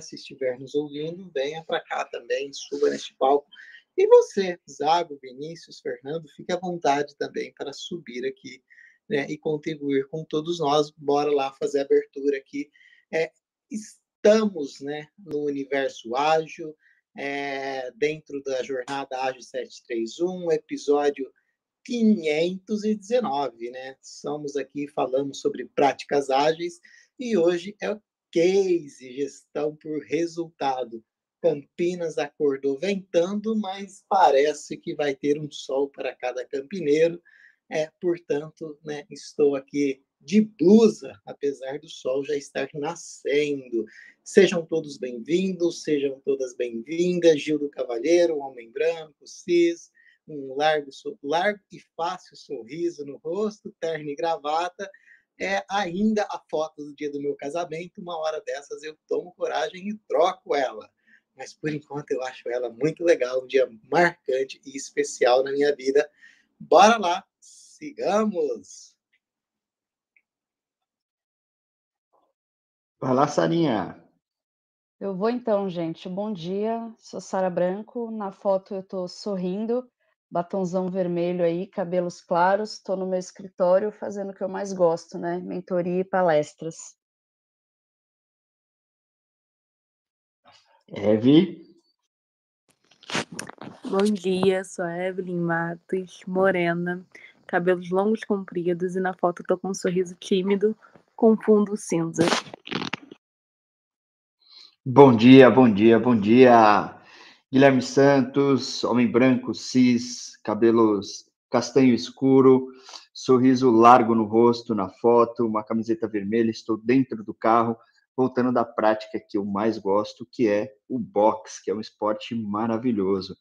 se estiver nos ouvindo, venha para cá também, suba neste palco. E você, Zago, Vinícius, Fernando, fique à vontade também para subir aqui né, e contribuir com todos nós. Bora lá fazer a abertura aqui. É, estamos né, no universo ágil, é, dentro da jornada Ágil 731, episódio 519, né? Somos aqui, falamos sobre práticas ágeis e hoje é o case gestão por resultado. Campinas acordou ventando, mas parece que vai ter um sol para cada campineiro. É, portanto, né, estou aqui de blusa, apesar do sol já estar nascendo. Sejam todos bem-vindos, sejam todas bem-vindas. Gil do Cavalheiro, um homem branco, cis, um largo, largo e fácil sorriso no rosto, terno e gravata. É ainda a foto do dia do meu casamento. Uma hora dessas eu tomo coragem e troco ela. Mas por enquanto eu acho ela muito legal, um dia marcante e especial na minha vida. Bora lá, sigamos! Vai lá, Sarinha. Eu vou então, gente. Bom dia, sou Sara Branco. Na foto eu estou sorrindo, batonzão vermelho aí, cabelos claros. Estou no meu escritório fazendo o que eu mais gosto, né? Mentoria e palestras. Eve. Bom dia, sou a Evelyn Matos, morena, cabelos longos compridos e na foto estou com um sorriso tímido com fundo cinza. Bom dia, bom dia, bom dia. Guilherme Santos, homem branco, cis, cabelos castanho escuro, sorriso largo no rosto, na foto, uma camiseta vermelha. Estou dentro do carro, voltando da prática que eu mais gosto, que é o boxe, que é um esporte maravilhoso.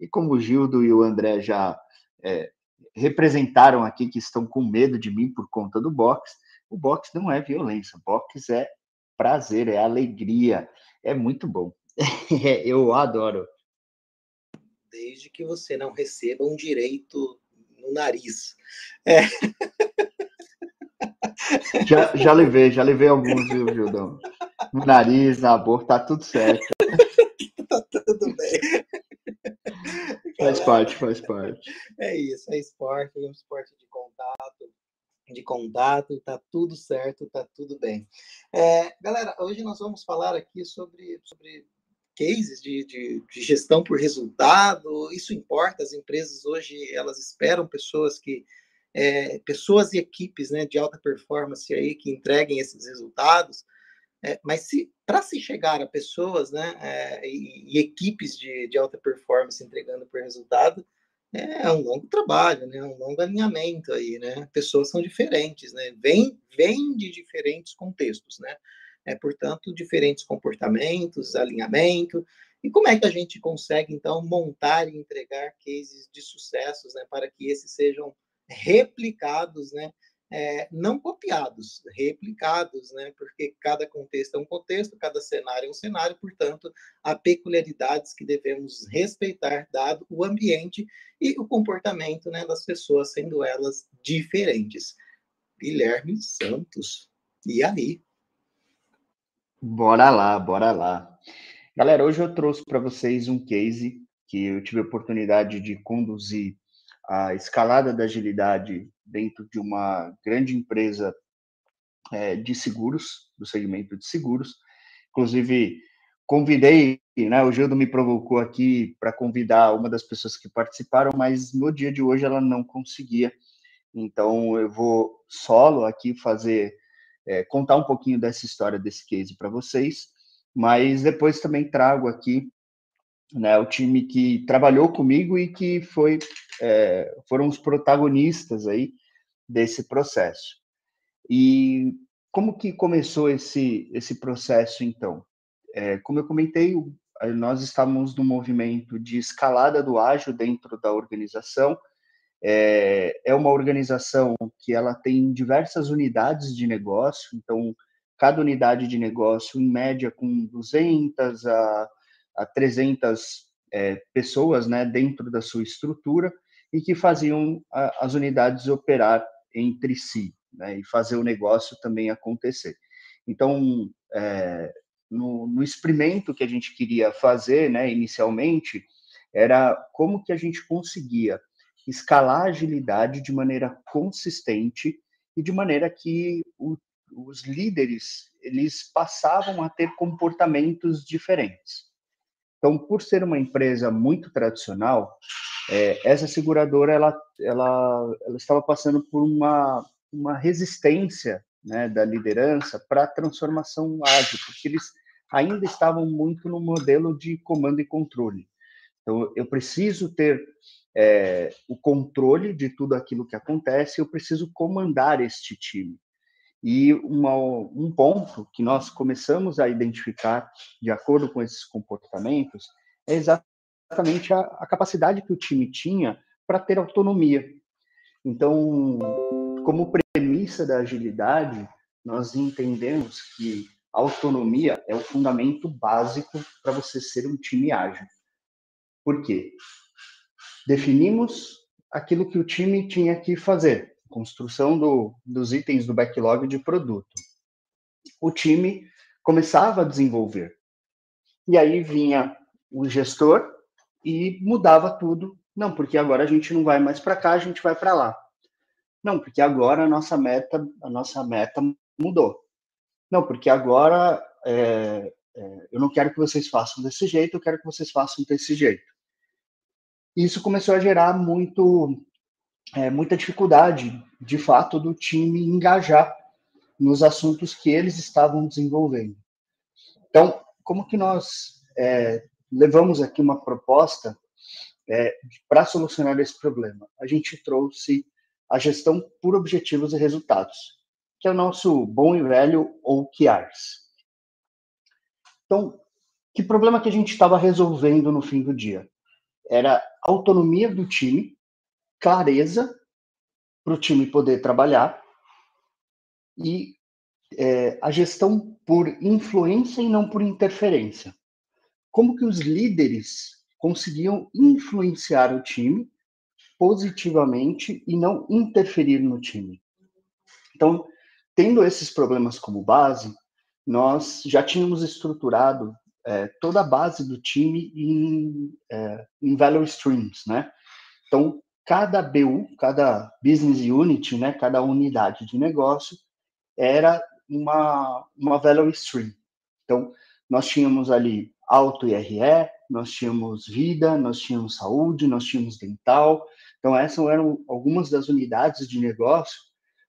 E como o Gildo e o André já é, representaram aqui que estão com medo de mim por conta do boxe, o boxe não é violência, boxe é prazer, é alegria, é muito bom. Eu adoro. Desde que você não receba um direito no nariz. É. Já, já levei, já levei alguns, viu, Gildão? No nariz, na boca, tá tudo certo. tá tudo bem. Faz parte, faz parte. É isso, é esporte, é um esporte de contato, de contato, está tudo certo, está tudo bem. É, galera, hoje nós vamos falar aqui sobre, sobre cases de, de, de, gestão por resultado. Isso importa, as empresas hoje elas esperam pessoas que é, pessoas e equipes né, de alta performance aí que entreguem esses resultados. É, mas se para se chegar a pessoas né, é, e, e, equipes de, de alta performance entregando por resultado, é um longo trabalho, né? Um longo alinhamento aí, né? Pessoas são diferentes, né? Vêm vem de diferentes contextos, né? É, portanto, diferentes comportamentos, alinhamento. E como é que a gente consegue, então, montar e entregar cases de sucessos, né? Para que esses sejam replicados, né? é, não copiados, replicados, né? porque cada contexto é um contexto, cada cenário é um cenário, portanto, há peculiaridades que devemos respeitar, dado o ambiente e o comportamento né, das pessoas, sendo elas diferentes. Guilherme Santos, e aí? Bora lá, bora lá. Galera, hoje eu trouxe para vocês um case que eu tive a oportunidade de conduzir a escalada da agilidade dentro de uma grande empresa é, de seguros, do segmento de seguros. Inclusive, convidei, né, o Gildo me provocou aqui para convidar uma das pessoas que participaram, mas no dia de hoje ela não conseguia. Então, eu vou solo aqui fazer, é, contar um pouquinho dessa história, desse case para vocês, mas depois também trago aqui né, o time que trabalhou comigo e que foi, é, foram os protagonistas aí desse processo. E como que começou esse, esse processo, então? É, como eu comentei, nós estamos no movimento de escalada do ágil dentro da organização. É, é uma organização que ela tem diversas unidades de negócio, então cada unidade de negócio, em média, com 200 a a 300 é, pessoas né, dentro da sua estrutura e que faziam a, as unidades operar entre si né, e fazer o negócio também acontecer. Então, é, no, no experimento que a gente queria fazer, né, inicialmente, era como que a gente conseguia escalar a agilidade de maneira consistente e de maneira que o, os líderes eles passavam a ter comportamentos diferentes. Então, por ser uma empresa muito tradicional, é, essa seguradora ela, ela, ela estava passando por uma, uma resistência né, da liderança para a transformação ágil, porque eles ainda estavam muito no modelo de comando e controle. Então, eu preciso ter é, o controle de tudo aquilo que acontece, eu preciso comandar este time. E uma, um ponto que nós começamos a identificar, de acordo com esses comportamentos, é exatamente a, a capacidade que o time tinha para ter autonomia. Então, como premissa da agilidade, nós entendemos que a autonomia é o fundamento básico para você ser um time ágil. Por quê? Definimos aquilo que o time tinha que fazer, construção do, dos itens do backlog de produto. O time começava a desenvolver. E aí vinha o gestor e mudava tudo. Não, porque agora a gente não vai mais para cá, a gente vai para lá. Não, porque agora a nossa meta, a nossa meta mudou. Não, porque agora é, é, eu não quero que vocês façam desse jeito, eu quero que vocês façam desse jeito. Isso começou a gerar muito, é, muita dificuldade, de fato, do time engajar nos assuntos que eles estavam desenvolvendo. Então, como que nós é, levamos aqui uma proposta é, para solucionar esse problema? A gente trouxe a gestão por objetivos e resultados, que é o nosso bom e velho OKRs. Então, que problema que a gente estava resolvendo no fim do dia? Era autonomia do time, clareza para o time poder trabalhar e é, a gestão por influência e não por interferência. Como que os líderes conseguiam influenciar o time positivamente e não interferir no time. Então, tendo esses problemas como base, nós já tínhamos estruturado é, toda a base do time em, é, em value streams, né? Então, cada BU, cada business unit, né, cada unidade de negócio era uma, uma value stream. Então, nós tínhamos ali auto IRE, nós tínhamos vida, nós tínhamos saúde, nós tínhamos dental, então, essas eram algumas das unidades de negócio,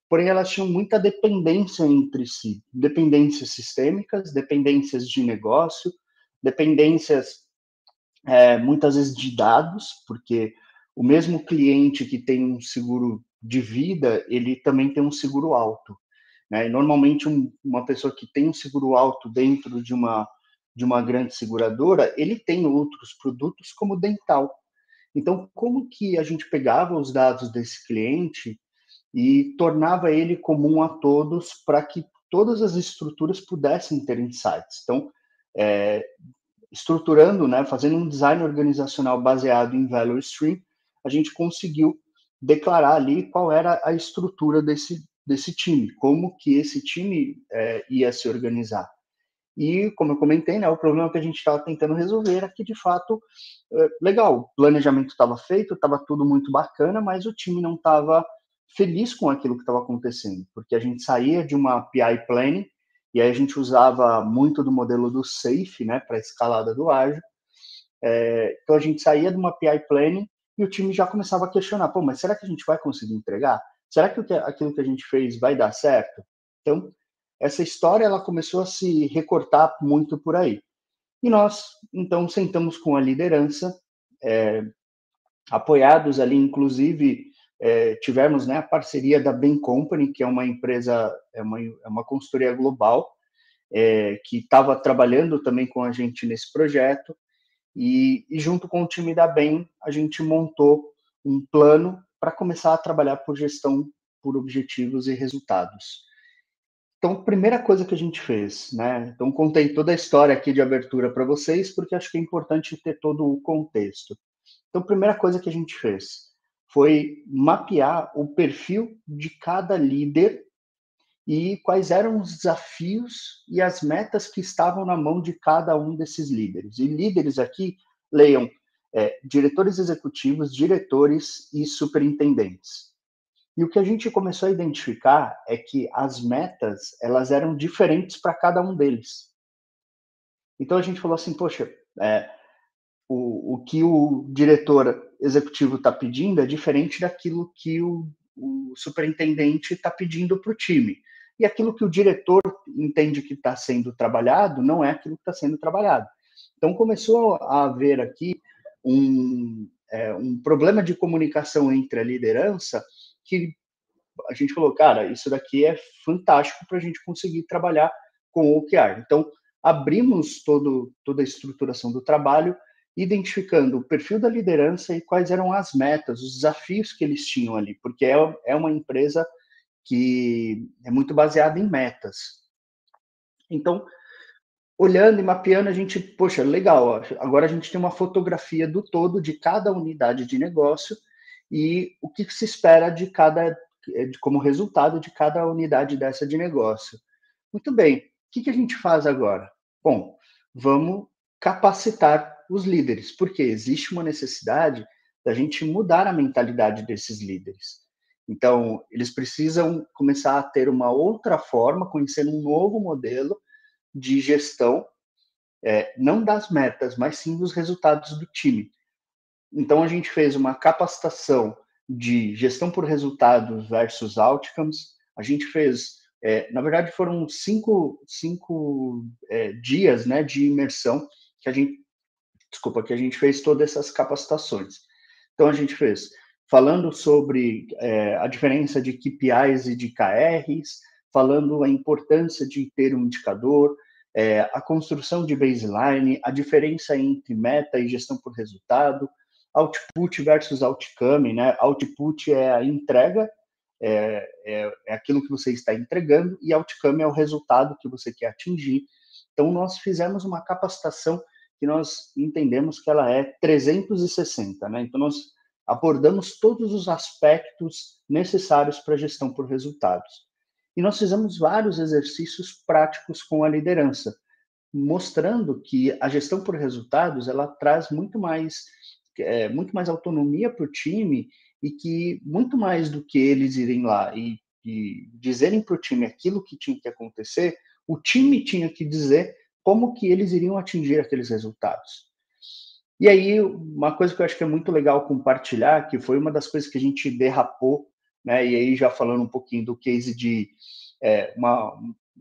porém elas tinham muita dependência entre si, dependências sistêmicas, dependências de negócio, dependências é, muitas vezes de dados, porque o mesmo cliente que tem um seguro de vida, ele também tem um seguro alto. Né? E normalmente um, uma pessoa que tem um seguro alto dentro de uma de uma grande seguradora, ele tem outros produtos como dental. Então, como que a gente pegava os dados desse cliente e tornava ele comum a todos para que todas as estruturas pudessem ter insights? Então, é, estruturando, né, fazendo um design organizacional baseado em value stream, a gente conseguiu declarar ali qual era a estrutura desse, desse time, como que esse time é, ia se organizar. E, como eu comentei, né, o problema que a gente estava tentando resolver era que, de fato, é, legal, o planejamento estava feito, estava tudo muito bacana, mas o time não estava feliz com aquilo que estava acontecendo, porque a gente saía de uma PI planning, e aí a gente usava muito do modelo do SAFE, né, para escalada do ágil. É, então, a gente saía de uma PI planning e o time já começava a questionar, pô, mas será que a gente vai conseguir entregar? Será que aquilo que a gente fez vai dar certo? Então, essa história ela começou a se recortar muito por aí. E nós, então, sentamos com a liderança, é, apoiados ali, inclusive, é, tivemos né, a parceria da Bain Company, que é uma empresa, é uma, é uma consultoria global, é, que estava trabalhando também com a gente nesse projeto, e, e junto com o time da Bain, a gente montou um plano para começar a trabalhar por gestão por objetivos e resultados. Então, primeira coisa que a gente fez, né? Então, contei toda a história aqui de abertura para vocês, porque acho que é importante ter todo o contexto. Então, primeira coisa que a gente fez foi mapear o perfil de cada líder e quais eram os desafios e as metas que estavam na mão de cada um desses líderes. E líderes aqui, leiam, é, diretores executivos, diretores e superintendentes. E o que a gente começou a identificar é que as metas elas eram diferentes para cada um deles. Então a gente falou assim, poxa, é, o, o que o diretor executivo está pedindo é diferente daquilo que o, o superintendente está pedindo para o time. E aquilo que o diretor entende que está sendo trabalhado não é aquilo que está sendo trabalhado. Então começou a haver aqui um, é, um problema de comunicação entre a liderança que a gente falou, cara, isso daqui é fantástico para a gente conseguir trabalhar com o OKR. Então, abrimos todo, toda a estruturação do trabalho, identificando o perfil da liderança e quais eram as metas, os desafios que eles tinham ali, porque é, é uma empresa que é muito baseada em metas. Então, olhando e mapeando, a gente, poxa, legal, ó, agora a gente tem uma fotografia do todo de cada unidade de negócio e o que se espera de cada, como resultado de cada unidade dessa de negócio. Muito bem, o que, que a gente faz agora? Bom, vamos capacitar os líderes, porque existe uma necessidade da gente mudar a mentalidade desses líderes. Então, eles precisam começar a ter uma outra forma, conhecer um novo modelo de gestão, é, não das metas, mas sim dos resultados do time. Então, a gente fez uma capacitação de gestão por resultados versus outcomes. A gente fez, é, na verdade, foram cinco, cinco é, dias né, de imersão que a gente, desculpa, que a gente fez todas essas capacitações. Então, a gente fez falando sobre é, a diferença de KPIs e de KRs, falando a importância de ter um indicador, é, a construção de baseline, a diferença entre meta e gestão por resultado, output versus outcome, né? Output é a entrega, é, é, é, aquilo que você está entregando, e outcome é o resultado que você quer atingir. Então, nós fizemos uma capacitação que nós entendemos que ela é 360, né? Então, nós abordamos todos os aspectos necessários para a gestão por resultados. E nós fizemos vários exercícios práticos com a liderança, mostrando que a gestão por resultados ela traz muito mais é, muito mais autonomia para o time e que muito mais do que eles irem lá e, e dizerem para o time aquilo que tinha que acontecer, o time tinha que dizer como que eles iriam atingir aqueles resultados. E aí, uma coisa que eu acho que é muito legal compartilhar, que foi uma das coisas que a gente derrapou, né? E aí, já falando um pouquinho do case de é,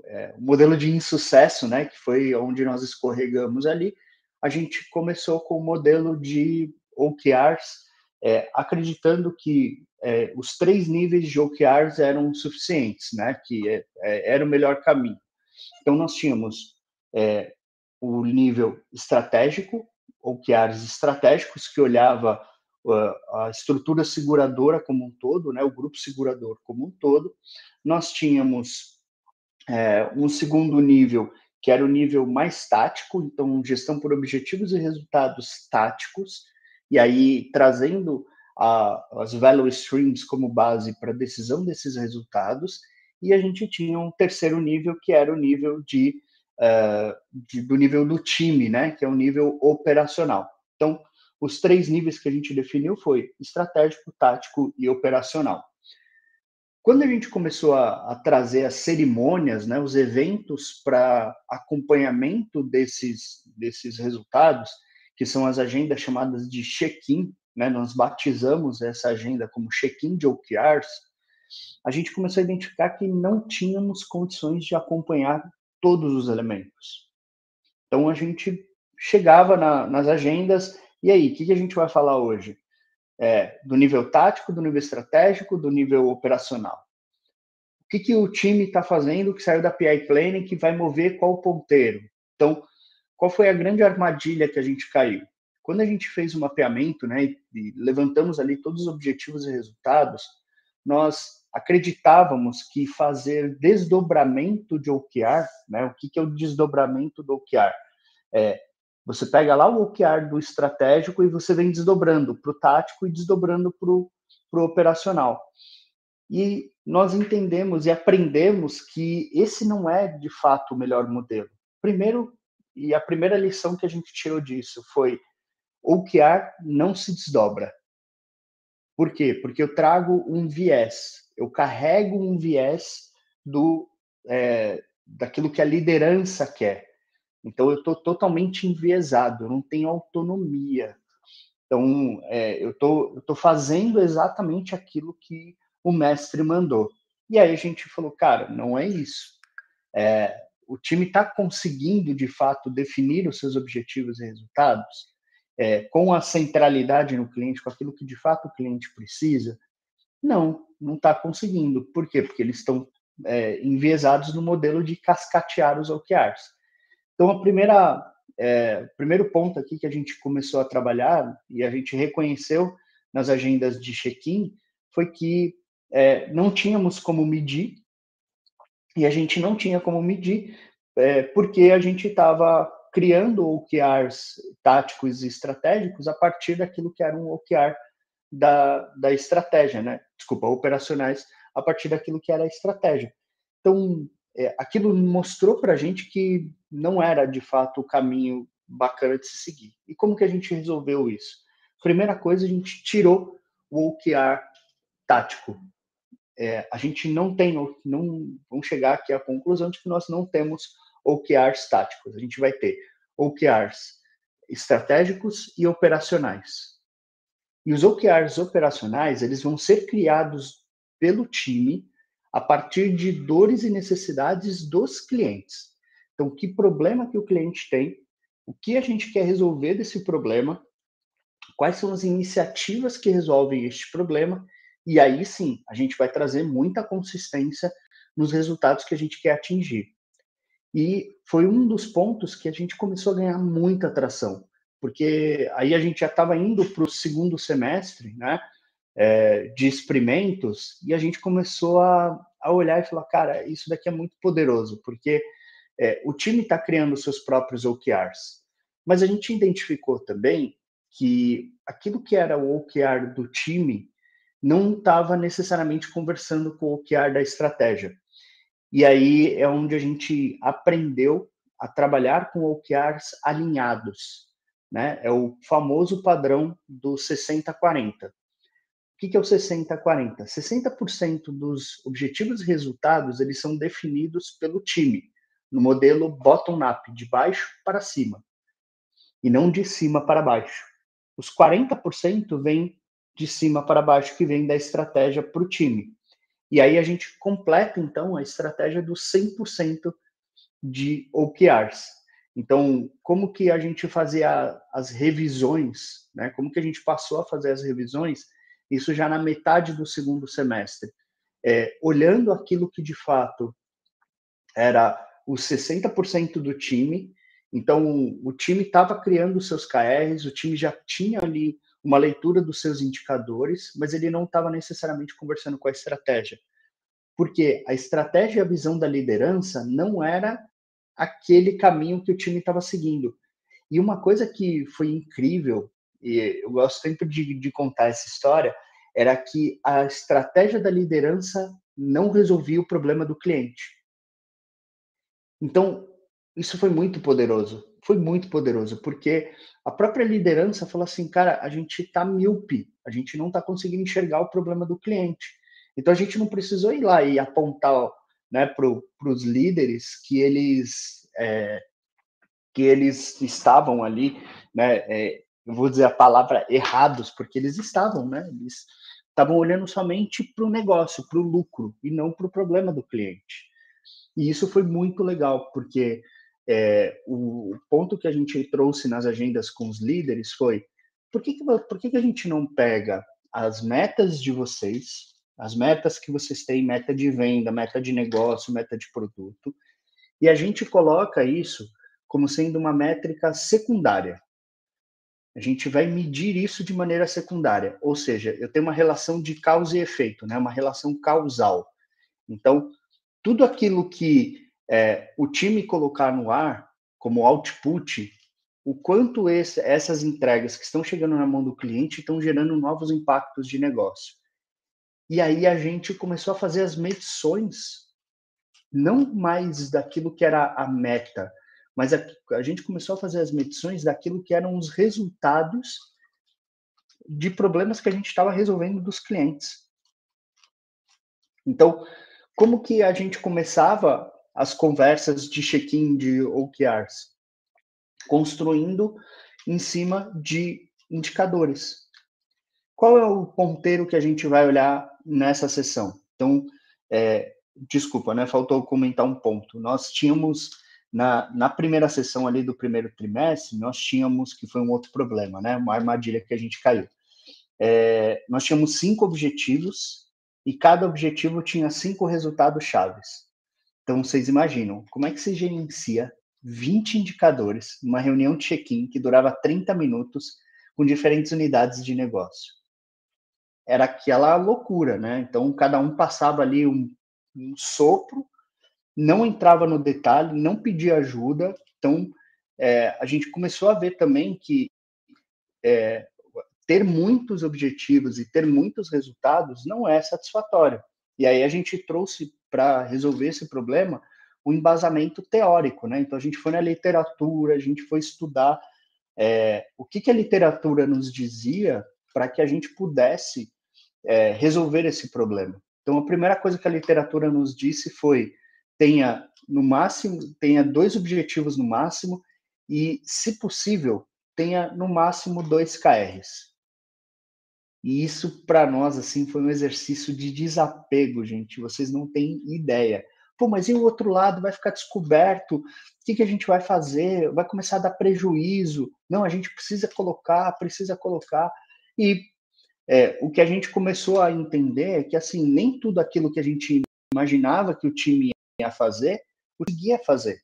é, um modelo de insucesso, né? Que foi onde nós escorregamos ali, a gente começou com o modelo de OKRs, é, acreditando que é, os três níveis de OKRs eram suficientes, né? Que é, é, era o melhor caminho. Então, nós tínhamos é, o nível estratégico, OKRs estratégicos, que olhava a estrutura seguradora como um todo, né, o grupo segurador como um todo. Nós tínhamos é, um segundo nível, que era o nível mais tático, então gestão por objetivos e resultados táticos, e aí trazendo a, as value streams como base para a decisão desses resultados, e a gente tinha um terceiro nível, que era o nível de, uh, de do nível do time, né, que é o nível operacional. Então, os três níveis que a gente definiu foi estratégico, tático e operacional. Quando a gente começou a, a trazer as cerimônias, né, os eventos para acompanhamento desses, desses resultados, que são as agendas chamadas de check-in, né, nós batizamos essa agenda como check-in de OKRs, a gente começou a identificar que não tínhamos condições de acompanhar todos os elementos. Então a gente chegava na, nas agendas e aí, o que, que a gente vai falar hoje? É, do nível tático, do nível estratégico, do nível operacional. O que, que o time está fazendo que saiu da PI Planning que vai mover qual ponteiro? Então, qual foi a grande armadilha que a gente caiu? Quando a gente fez o mapeamento, né, e levantamos ali todos os objetivos e resultados, nós acreditávamos que fazer desdobramento de OKR, né, o que, é o desdobramento do OKR? É, você pega lá o OKR do estratégico e você vem desdobrando para o tático e desdobrando para o operacional. E nós entendemos e aprendemos que esse não é de fato o melhor modelo. Primeiro, e a primeira lição que a gente tirou disso foi OKR não se desdobra. Por quê? Porque eu trago um viés, eu carrego um viés do é, daquilo que a liderança quer. Então eu estou totalmente enviesado, eu não tenho autonomia. Então é, eu tô fazendo exatamente aquilo que o mestre mandou. E aí a gente falou, cara, não é isso. É, o time está conseguindo de fato definir os seus objetivos e resultados é, com a centralidade no cliente, com aquilo que de fato o cliente precisa? Não, não está conseguindo. Por quê? Porque eles estão é, enviesados no modelo de cascatear os OKRs. Então, a primeira, é, primeiro ponto aqui que a gente começou a trabalhar e a gente reconheceu nas agendas de check-in foi que é, não tínhamos como medir e a gente não tinha como medir é, porque a gente estava criando OKRs táticos e estratégicos a partir daquilo que era um OKR da, da estratégia, né? Desculpa, operacionais a partir daquilo que era a estratégia. Então, é, aquilo mostrou para a gente que não era de fato o caminho bacana de se seguir. E como que a gente resolveu isso? Primeira coisa, a gente tirou o OKR tático. É, a gente não tem, não vamos chegar aqui à conclusão de que nós não temos OKRs táticos. A gente vai ter OKRs estratégicos e operacionais. E os OKRs operacionais, eles vão ser criados pelo time a partir de dores e necessidades dos clientes. Então, que problema que o cliente tem, o que a gente quer resolver desse problema, quais são as iniciativas que resolvem este problema, e aí sim, a gente vai trazer muita consistência nos resultados que a gente quer atingir. E foi um dos pontos que a gente começou a ganhar muita atração, porque aí a gente já estava indo para o segundo semestre, né? é, de experimentos e a gente começou a, a olhar e falar, cara, isso daqui é muito poderoso, porque é, o time está criando seus próprios OKRs, mas a gente identificou também que aquilo que era o OKR do time não estava necessariamente conversando com o OKR da estratégia. E aí é onde a gente aprendeu a trabalhar com OKRs alinhados, né? É o famoso padrão do 60-40 que, que é o 60-40? 60% dos objetivos e resultados eles são definidos pelo time, no modelo bottom-up, de baixo para cima, e não de cima para baixo. Os 40% vêm de cima para baixo, que vem da estratégia para o time. E aí a gente completa, então, a estratégia dos 100% de OKRs. Então, como que a gente fazia as revisões, né? Como que a gente passou a fazer as revisões isso já na metade do segundo semestre, é, olhando aquilo que de fato era os 60% do time. Então, o time estava criando seus KRs, o time já tinha ali uma leitura dos seus indicadores, mas ele não estava necessariamente conversando com a estratégia. Porque a estratégia e a visão da liderança não era aquele caminho que o time estava seguindo. E uma coisa que foi incrível e eu gosto sempre de, de contar essa história, era que a estratégia da liderança não resolvia o problema do cliente. Então, isso foi muito poderoso. Foi muito poderoso, porque a própria liderança falou assim, cara, a gente está míope, a gente não está conseguindo enxergar o problema do cliente. Então, a gente não precisou ir lá e apontar né, para os líderes que eles, é, que eles estavam ali né, é, eu vou dizer a palavra errados, porque eles estavam, né? Eles estavam olhando somente para o negócio, para o lucro, e não para o problema do cliente. E isso foi muito legal, porque é, o ponto que a gente trouxe nas agendas com os líderes foi por que, que, por que, que a gente não pega as metas de vocês, as metas que vocês têm, meta de venda, meta de negócio, meta de produto, e a gente coloca isso como sendo uma métrica secundária. A gente vai medir isso de maneira secundária, ou seja, eu tenho uma relação de causa e efeito, né? uma relação causal. Então, tudo aquilo que é, o time colocar no ar como output, o quanto esse, essas entregas que estão chegando na mão do cliente estão gerando novos impactos de negócio. E aí a gente começou a fazer as medições, não mais daquilo que era a meta, mas a, a gente começou a fazer as medições daquilo que eram os resultados de problemas que a gente estava resolvendo dos clientes. Então, como que a gente começava as conversas de check-in de OKRs? Construindo em cima de indicadores. Qual é o ponteiro que a gente vai olhar nessa sessão? Então, é, desculpa, né? Faltou comentar um ponto. Nós tínhamos na, na primeira sessão ali do primeiro trimestre, nós tínhamos que foi um outro problema, né? Uma armadilha que a gente caiu. É, nós tínhamos cinco objetivos e cada objetivo tinha cinco resultados chaves. Então, vocês imaginam, como é que se gerencia 20 indicadores numa reunião de check-in que durava 30 minutos com diferentes unidades de negócio? Era aquela loucura, né? Então, cada um passava ali um, um sopro, não entrava no detalhe, não pedia ajuda. Então, é, a gente começou a ver também que é, ter muitos objetivos e ter muitos resultados não é satisfatório. E aí a gente trouxe para resolver esse problema o um embasamento teórico, né? Então a gente foi na literatura, a gente foi estudar é, o que, que a literatura nos dizia para que a gente pudesse é, resolver esse problema. Então a primeira coisa que a literatura nos disse foi tenha no máximo tenha dois objetivos no máximo e, se possível, tenha no máximo dois KRs. E isso para nós assim foi um exercício de desapego, gente. Vocês não têm ideia. Pô, mas e o outro lado vai ficar descoberto? O que, que a gente vai fazer? Vai começar a dar prejuízo? Não, a gente precisa colocar, precisa colocar. E é, o que a gente começou a entender é que assim nem tudo aquilo que a gente imaginava que o time ia fazer conseguia fazer.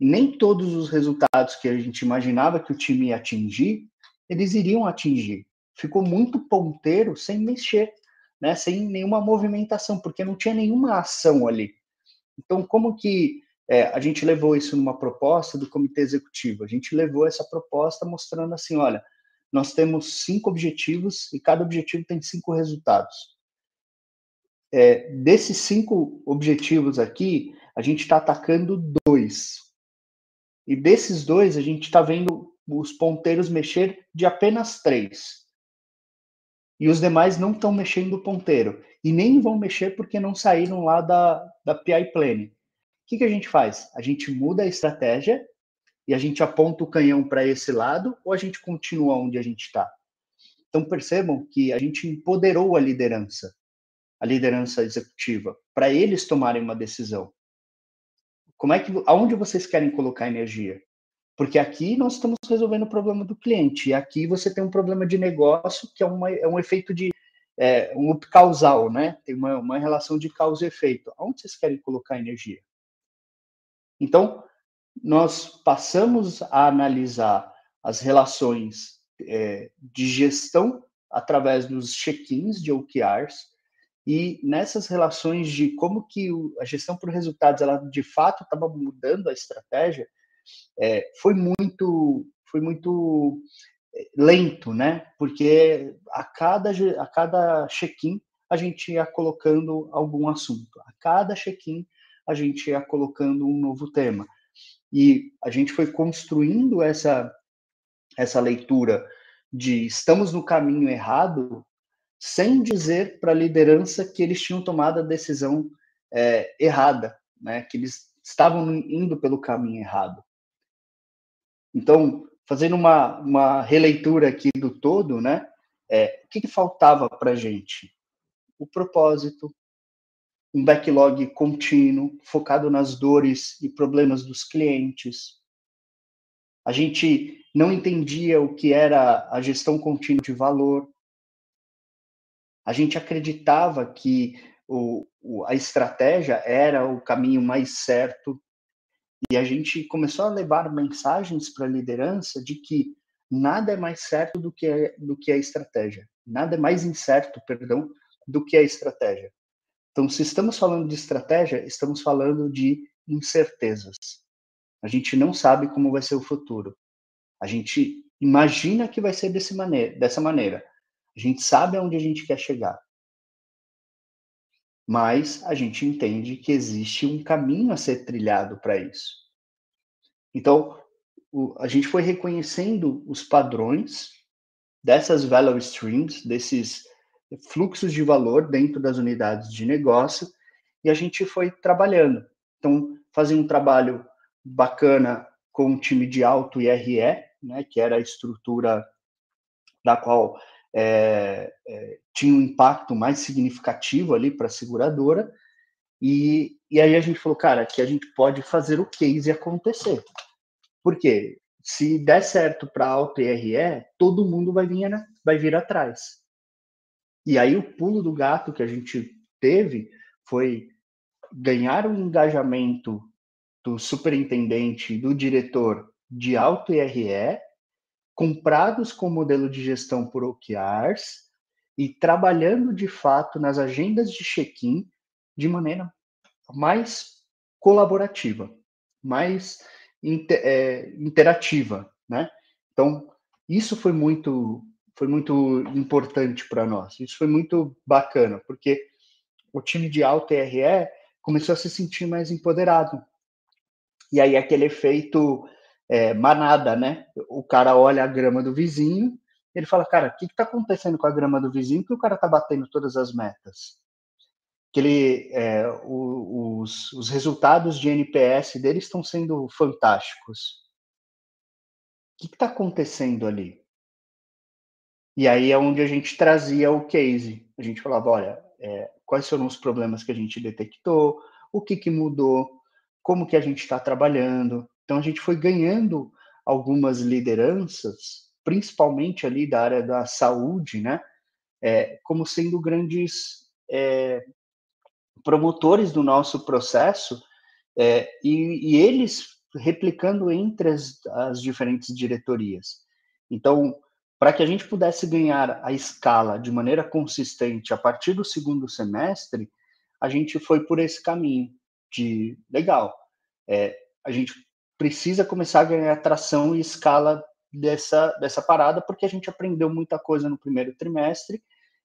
E nem todos os resultados que a gente imaginava que o time ia atingir, eles iriam atingir ficou muito ponteiro sem mexer, né, sem nenhuma movimentação, porque não tinha nenhuma ação ali. Então, como que é, a gente levou isso numa proposta do comitê executivo? A gente levou essa proposta mostrando assim, olha, nós temos cinco objetivos e cada objetivo tem cinco resultados. É, desses cinco objetivos aqui, a gente está atacando dois. E desses dois, a gente está vendo os ponteiros mexer de apenas três e os demais não estão mexendo o ponteiro. E nem vão mexer porque não saíram lá da, da PI Plane. O que, que a gente faz? A gente muda a estratégia e a gente aponta o canhão para esse lado ou a gente continua onde a gente está? Então percebam que a gente empoderou a liderança, a liderança executiva, para eles tomarem uma decisão. Como é que, aonde vocês querem colocar energia? Porque aqui nós estamos resolvendo o problema do cliente, e aqui você tem um problema de negócio que é, uma, é um efeito de é, um loop causal, né? Tem uma, uma relação de causa e efeito. Aonde vocês querem colocar energia? Então, nós passamos a analisar as relações é, de gestão através dos check-ins de OKRs e nessas relações de como que a gestão por resultados ela de fato estava mudando a estratégia, é, foi muito foi muito é, lento, né? Porque a cada a cada check-in a gente ia colocando algum assunto. A cada check-in a gente ia colocando um novo tema. E a gente foi construindo essa essa leitura de estamos no caminho errado, sem dizer para a liderança que eles tinham tomado a decisão é, errada, né? Que eles estavam indo pelo caminho errado. Então, fazendo uma, uma releitura aqui do todo, né? É, o que, que faltava para a gente? O propósito, um backlog contínuo, focado nas dores e problemas dos clientes. A gente não entendia o que era a gestão contínua de valor. A gente acreditava que o, o, a estratégia era o caminho mais certo e a gente começou a levar mensagens para a liderança de que nada é mais certo do que, do que a estratégia. Nada é mais incerto, perdão, do que a estratégia. Então, se estamos falando de estratégia, estamos falando de incertezas. A gente não sabe como vai ser o futuro. A gente imagina que vai ser desse maneira, dessa maneira. A gente sabe aonde a gente quer chegar. mas a gente entende que existe um caminho a ser trilhado para isso. Então, o, a gente foi reconhecendo os padrões dessas value streams, desses fluxos de valor dentro das unidades de negócio, e a gente foi trabalhando. Então, fazia um trabalho bacana com um time de alto IRE, né, que era a estrutura da qual é, é, tinha um impacto mais significativo ali para a seguradora, e, e aí a gente falou, cara, que a gente pode fazer o case acontecer. Por quê? Se der certo para alto IRE, todo mundo vai vir, vai vir atrás. E aí o pulo do gato que a gente teve foi ganhar um engajamento do superintendente, do diretor de alto IRE, comprados com modelo de gestão por OKRs e trabalhando de fato nas agendas de check-in de maneira mais colaborativa, mais inter, é, interativa, né? Então isso foi muito foi muito importante para nós. Isso foi muito bacana porque o time de alto IRE começou a se sentir mais empoderado. E aí aquele efeito é, manada, né? O cara olha a grama do vizinho, ele fala, cara, o que está acontecendo com a grama do vizinho que o cara está batendo todas as metas? Que ele, é, o, os, os resultados de NPS dele estão sendo fantásticos. O que está acontecendo ali? E aí é onde a gente trazia o case. A gente falava, olha, é, quais foram os problemas que a gente detectou, o que, que mudou, como que a gente está trabalhando. Então a gente foi ganhando algumas lideranças, principalmente ali da área da saúde, né? É, como sendo grandes é, promotores do nosso processo é, e, e, eles replicando entre as, as diferentes diretorias. Então, para que a gente pudesse ganhar a escala de maneira consistente a partir do segundo semestre, a gente foi por esse caminho de legal. É, a gente precisa começar a ganhar tração e escala dessa, dessa parada, porque a gente aprendeu muita coisa no primeiro trimestre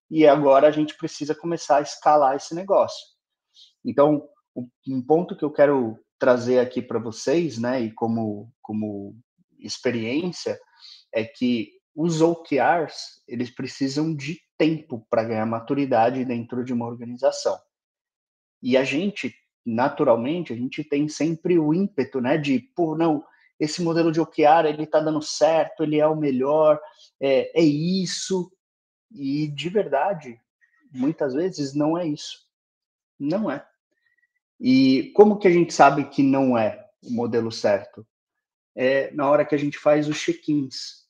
e agora a gente precisa começar a escalar esse negócio. Então, um ponto que eu quero trazer aqui para vocês, né, e como, como experiência, é que os OKRs, eles precisam de tempo para ganhar maturidade dentro de uma organização. E a gente, naturalmente, a gente tem sempre o ímpeto, né, de, pô, não, esse modelo de OKR, ele está dando certo, ele é o melhor, é, é isso. E, de verdade, muitas vezes não é isso. Não é. E como que a gente sabe que não é o modelo certo? É na hora que a gente faz os check-ins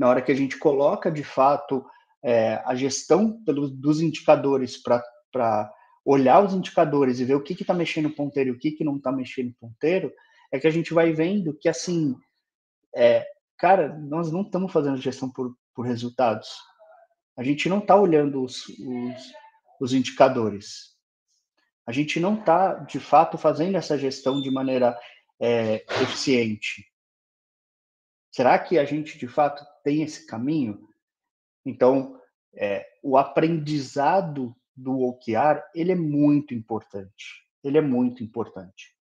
na hora que a gente coloca de fato é, a gestão pelos, dos indicadores para olhar os indicadores e ver o que está mexendo no ponteiro e o que, que não está mexendo no ponteiro, é que a gente vai vendo que, assim, é, cara, nós não estamos fazendo gestão por, por resultados. A gente não está olhando os, os, os indicadores. A gente não está, de fato, fazendo essa gestão de maneira é, eficiente. Será que a gente, de fato, tem esse caminho? Então, é, o aprendizado do OKR, ele é muito importante. Ele é muito importante.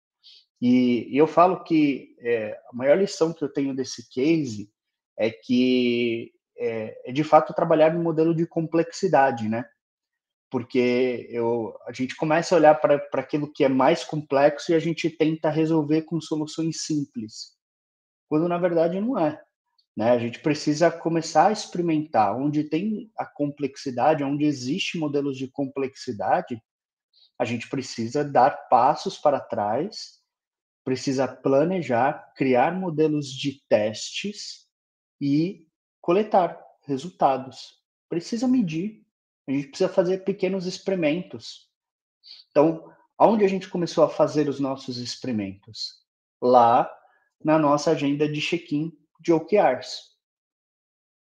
E, e eu falo que é, a maior lição que eu tenho desse case é que é, é de fato trabalhar no modelo de complexidade, né? Porque eu, a gente começa a olhar para aquilo que é mais complexo e a gente tenta resolver com soluções simples quando na verdade não é. Né? A gente precisa começar a experimentar onde tem a complexidade, onde existe modelos de complexidade, a gente precisa dar passos para trás, precisa planejar, criar modelos de testes e coletar resultados. Precisa medir, a gente precisa fazer pequenos experimentos. Então, aonde a gente começou a fazer os nossos experimentos? Lá na nossa agenda de check-in de OKRs.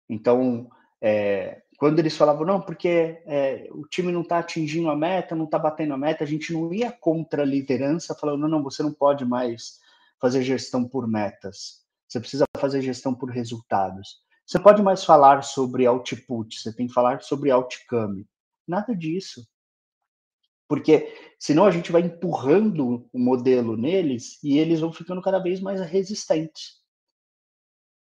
Então, é, quando eles falavam, não, porque é, o time não está atingindo a meta, não está batendo a meta, a gente não ia contra a liderança falando, não, não, você não pode mais fazer gestão por metas, você precisa fazer gestão por resultados. Você pode mais falar sobre output, você tem que falar sobre outcome. Nada disso. Porque senão a gente vai empurrando o modelo neles e eles vão ficando cada vez mais resistentes.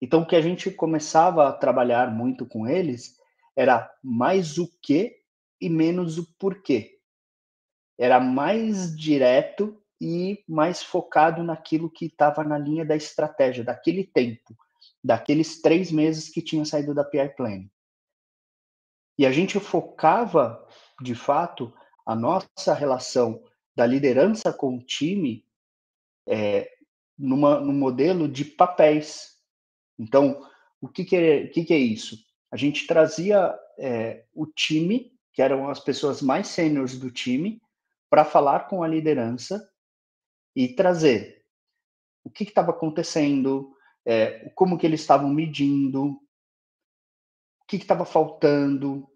Então, o que a gente começava a trabalhar muito com eles era mais o que e menos o porquê. Era mais direto e mais focado naquilo que estava na linha da estratégia, daquele tempo, daqueles três meses que tinha saído da PI Planning. E a gente focava, de fato, a nossa relação da liderança com o time é, numa, num modelo de papéis. Então, o que, que, é, o que, que é isso? A gente trazia é, o time, que eram as pessoas mais sêniores do time, para falar com a liderança e trazer o que estava acontecendo, é, como que eles estavam medindo, o que estava faltando.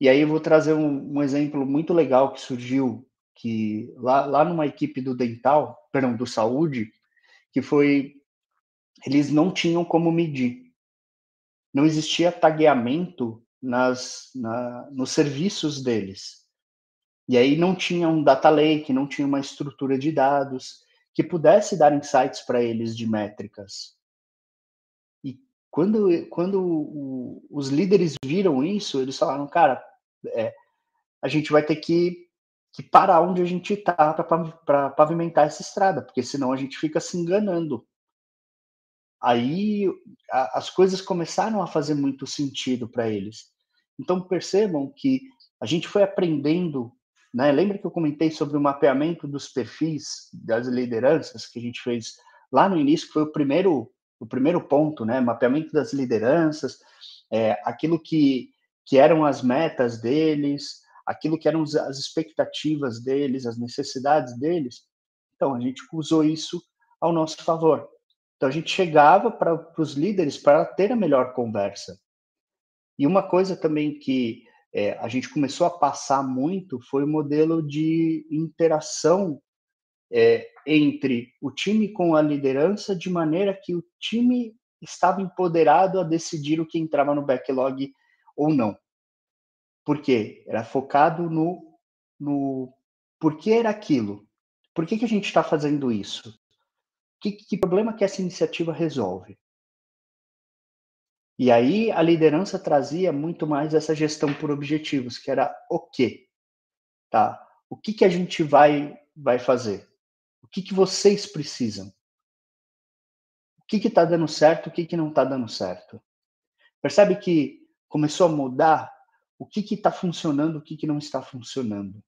E aí eu vou trazer um, um, exemplo muito legal que surgiu que lá, lá numa equipe do dental, perdão, do saúde, que foi eles não tinham como medir. Não existia tagueamento nas, na, nos serviços deles. E aí não tinha um data lake, não tinha uma estrutura de dados que pudesse dar insights para eles de métricas. E quando, quando o, os líderes viram isso, eles falaram, cara, é, a gente vai ter que, que parar onde a gente está para pavimentar essa estrada, porque senão a gente fica se enganando. Aí a, as coisas começaram a fazer muito sentido para eles. Então percebam que a gente foi aprendendo né? Lembra que eu comentei sobre o mapeamento dos perfis das lideranças que a gente fez lá no início, que foi o primeiro, o primeiro ponto, né? mapeamento das lideranças, é, aquilo que, que eram as metas deles, aquilo que eram as expectativas deles, as necessidades deles. Então, a gente usou isso ao nosso favor. Então, a gente chegava para os líderes para ter a melhor conversa. E uma coisa também que é, a gente começou a passar muito foi o modelo de interação é, entre o time com a liderança, de maneira que o time estava empoderado a decidir o que entrava no backlog ou não. Por quê? Era focado no, no por que era aquilo. Por que, que a gente está fazendo isso? Que, que problema que essa iniciativa resolve? E aí a liderança trazia muito mais essa gestão por objetivos, que era o quê? Tá? O que, que a gente vai, vai fazer? O que, que vocês precisam? O que está dando certo, o que, que não está dando certo? Percebe que começou a mudar o que está funcionando, o que, que não está funcionando.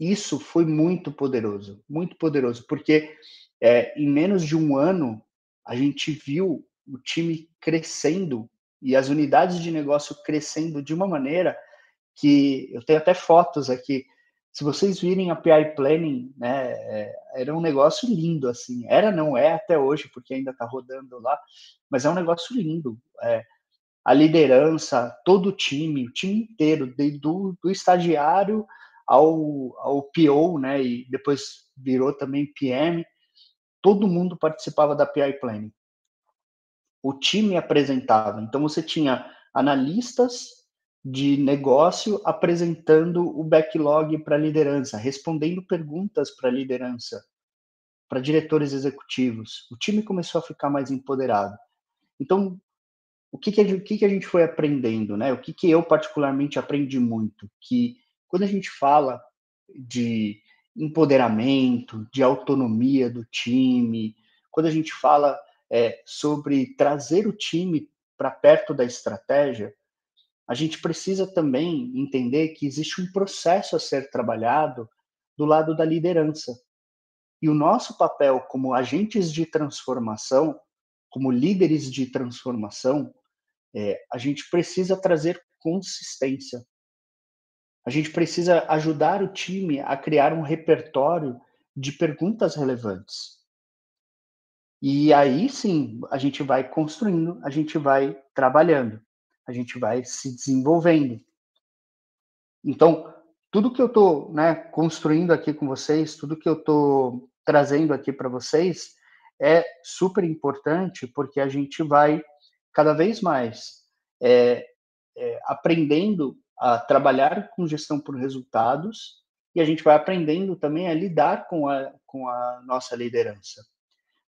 Isso foi muito poderoso, muito poderoso, porque é, em menos de um ano a gente viu o time crescendo e as unidades de negócio crescendo de uma maneira que eu tenho até fotos aqui. Se vocês virem a PI Planning, né, é, era um negócio lindo, assim. Era, não é até hoje, porque ainda está rodando lá, mas é um negócio lindo. É, a liderança, todo o time, o time inteiro, do, do estagiário ao, ao PO, né, e depois virou também PM, todo mundo participava da PI Planning o time apresentava. Então você tinha analistas de negócio apresentando o backlog para a liderança, respondendo perguntas para a liderança, para diretores executivos. O time começou a ficar mais empoderado. Então, o que, que, a, gente, o que, que a gente foi aprendendo, né? O que, que eu particularmente aprendi muito, que quando a gente fala de empoderamento, de autonomia do time, quando a gente fala é, sobre trazer o time para perto da estratégia, a gente precisa também entender que existe um processo a ser trabalhado do lado da liderança. E o nosso papel como agentes de transformação, como líderes de transformação, é, a gente precisa trazer consistência. A gente precisa ajudar o time a criar um repertório de perguntas relevantes. E aí sim, a gente vai construindo, a gente vai trabalhando, a gente vai se desenvolvendo. Então, tudo que eu estou né, construindo aqui com vocês, tudo que eu estou trazendo aqui para vocês é super importante porque a gente vai cada vez mais é, é, aprendendo a trabalhar com gestão por resultados e a gente vai aprendendo também a lidar com a, com a nossa liderança.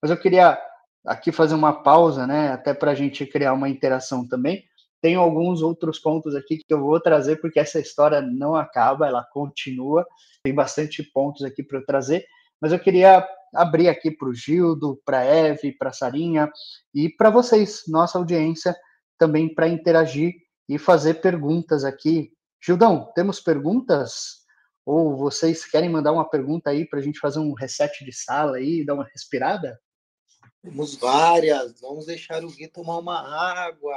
Mas eu queria aqui fazer uma pausa, né, até para a gente criar uma interação também. Tenho alguns outros pontos aqui que eu vou trazer, porque essa história não acaba, ela continua. Tem bastante pontos aqui para eu trazer, mas eu queria abrir aqui para o Gildo, para a Eve, para a Sarinha e para vocês, nossa audiência, também para interagir e fazer perguntas aqui. Gildão, temos perguntas? Ou vocês querem mandar uma pergunta aí para a gente fazer um reset de sala aí, dar uma respirada? Temos várias. Vamos deixar o Gui tomar uma água.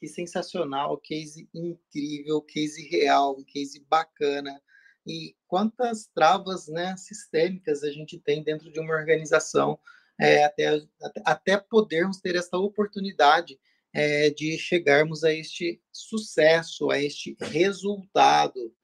Que sensacional, case incrível, case real, case bacana. E quantas travas né, sistêmicas a gente tem dentro de uma organização é, até, até podermos ter essa oportunidade é, de chegarmos a este sucesso, a este resultado.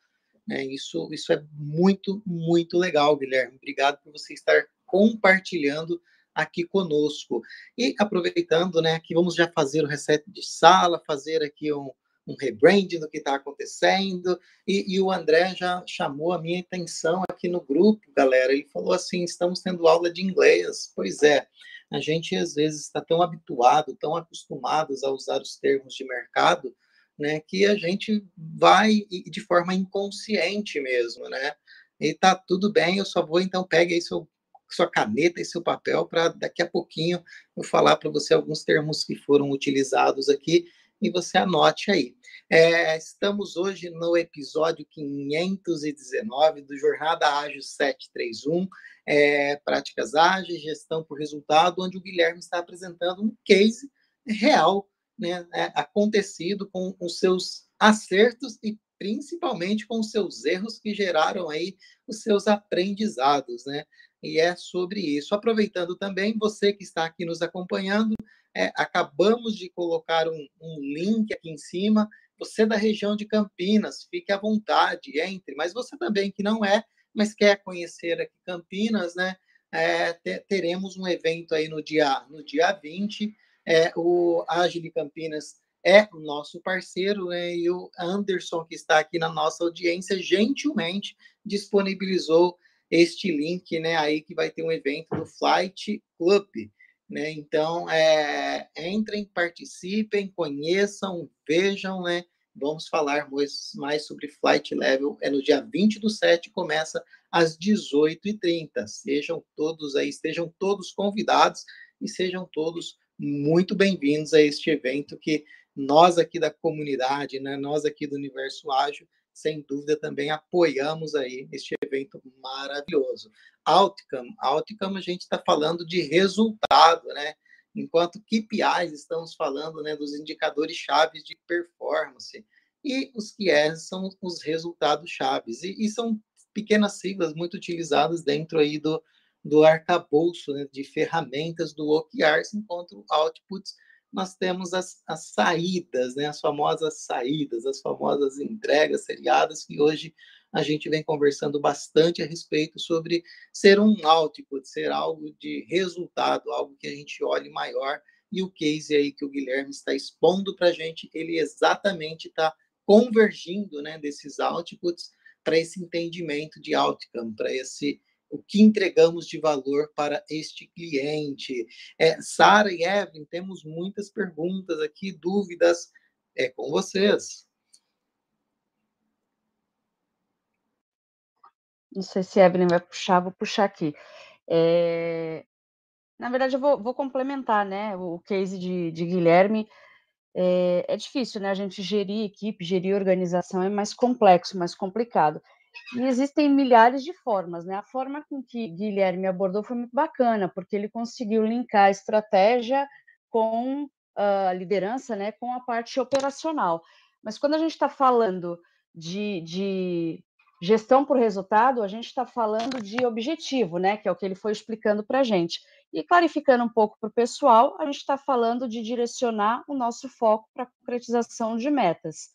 É, isso, isso é muito, muito legal, Guilherme. Obrigado por você estar compartilhando aqui conosco. E aproveitando, né, que vamos já fazer o reset de sala, fazer aqui um, um rebranding do que está acontecendo. E, e, o André já chamou a minha atenção aqui no grupo, galera. Ele falou assim: estamos tendo aula de inglês. Pois é, a gente às vezes está tão habituado, tão acostumados a usar os termos de mercado né, que a gente vai de forma inconsciente mesmo, né? E tá tudo bem, eu só vou então pegue aí seu sua caneta e seu papel para daqui a pouquinho eu falar para você alguns termos que foram utilizados aqui e você anote aí. É, estamos hoje no episódio 519 do Jornada Ágil 731, é, Práticas Ágeis, Gestão por Resultado, onde o Guilherme está apresentando um case real né, é, acontecido com os seus acertos e principalmente com os seus erros que geraram aí os seus aprendizados, né? E é sobre isso. Aproveitando também, você que está aqui nos acompanhando, é, acabamos de colocar um, um, link aqui em cima. Você da região de Campinas, fique à vontade, entre. Mas você também que não é, mas quer conhecer aqui Campinas, né? É, teremos um evento aí no dia, no dia 20, é, o Agile Campinas é o nosso parceiro, né, e o Anderson, que está aqui na nossa audiência, gentilmente disponibilizou este link, né, aí que vai ter um evento do Flight Club, né, então, é, entrem, participem, conheçam, vejam, né, vamos falar mais, mais sobre Flight Level, é no dia 20 do 7, começa às 18h30, sejam todos aí, estejam todos convidados e sejam todos muito bem-vindos a este evento que nós aqui da comunidade, né, nós aqui do Universo Ágil, sem dúvida também apoiamos aí este evento maravilhoso. Outcome, outcome a gente está falando de resultado, né? Enquanto KPIs estamos falando né, dos indicadores chaves de performance. E os QS são os resultados chaves. E, e são pequenas siglas muito utilizadas dentro aí do, do arcabouço né, de ferramentas do OKRs, enquanto outputs nós temos as, as saídas, né, as famosas saídas, as famosas entregas seriadas, que hoje a gente vem conversando bastante a respeito sobre ser um output, ser algo de resultado, algo que a gente olhe maior. E o case aí que o Guilherme está expondo para a gente, ele exatamente está convergindo né, desses outputs para esse entendimento de outcome, para esse o que entregamos de valor para este cliente. É, Sara e Evelyn, temos muitas perguntas aqui, dúvidas. É com vocês. Não sei se a Evelyn vai puxar, vou puxar aqui. É... Na verdade, eu vou, vou, complementar né, o case de, de Guilherme. É, é, difícil, né? A gente gerir equipe, gerir organização é mais complexo, mais complicado. E existem milhares de formas, né? A forma com que Guilherme abordou foi muito bacana, porque ele conseguiu linkar a estratégia com a liderança, né, com a parte operacional. Mas quando a gente está falando de, de, gestão por resultado, a gente está falando de objetivo, né, que é o que ele foi explicando para a gente. E clarificando um pouco para o pessoal, a gente está falando de direcionar o nosso foco para a concretização de metas.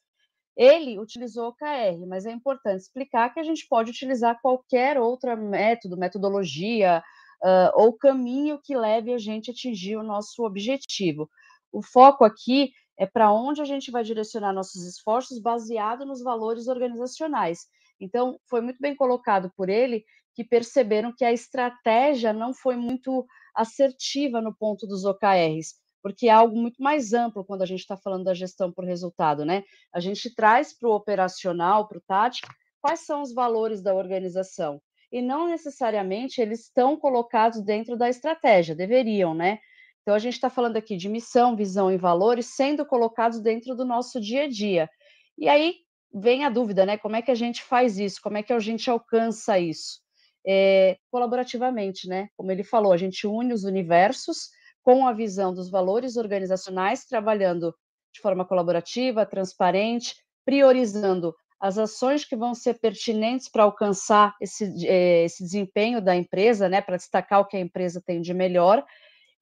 Ele utilizou o KR, mas é importante explicar que a gente pode utilizar qualquer outro método, metodologia uh, ou caminho que leve a gente a atingir o nosso objetivo. O foco aqui é para onde a gente vai direcionar nossos esforços baseado nos valores organizacionais. Então, foi muito bem colocado por ele que perceberam que a estratégia não foi muito assertiva no ponto dos OKRs, porque é algo muito mais amplo quando a gente está falando da gestão por resultado, né? A gente traz para o operacional, para o tático, quais são os valores da organização. E não necessariamente eles estão colocados dentro da estratégia, deveriam, né? Então, a gente está falando aqui de missão, visão e valores sendo colocados dentro do nosso dia a dia. E aí vem a dúvida, né? Como é que a gente faz isso? Como é que a gente alcança isso? É, colaborativamente, né? Como ele falou, a gente une os universos com a visão dos valores organizacionais, trabalhando de forma colaborativa, transparente, priorizando as ações que vão ser pertinentes para alcançar esse, é, esse desempenho da empresa, né? Para destacar o que a empresa tem de melhor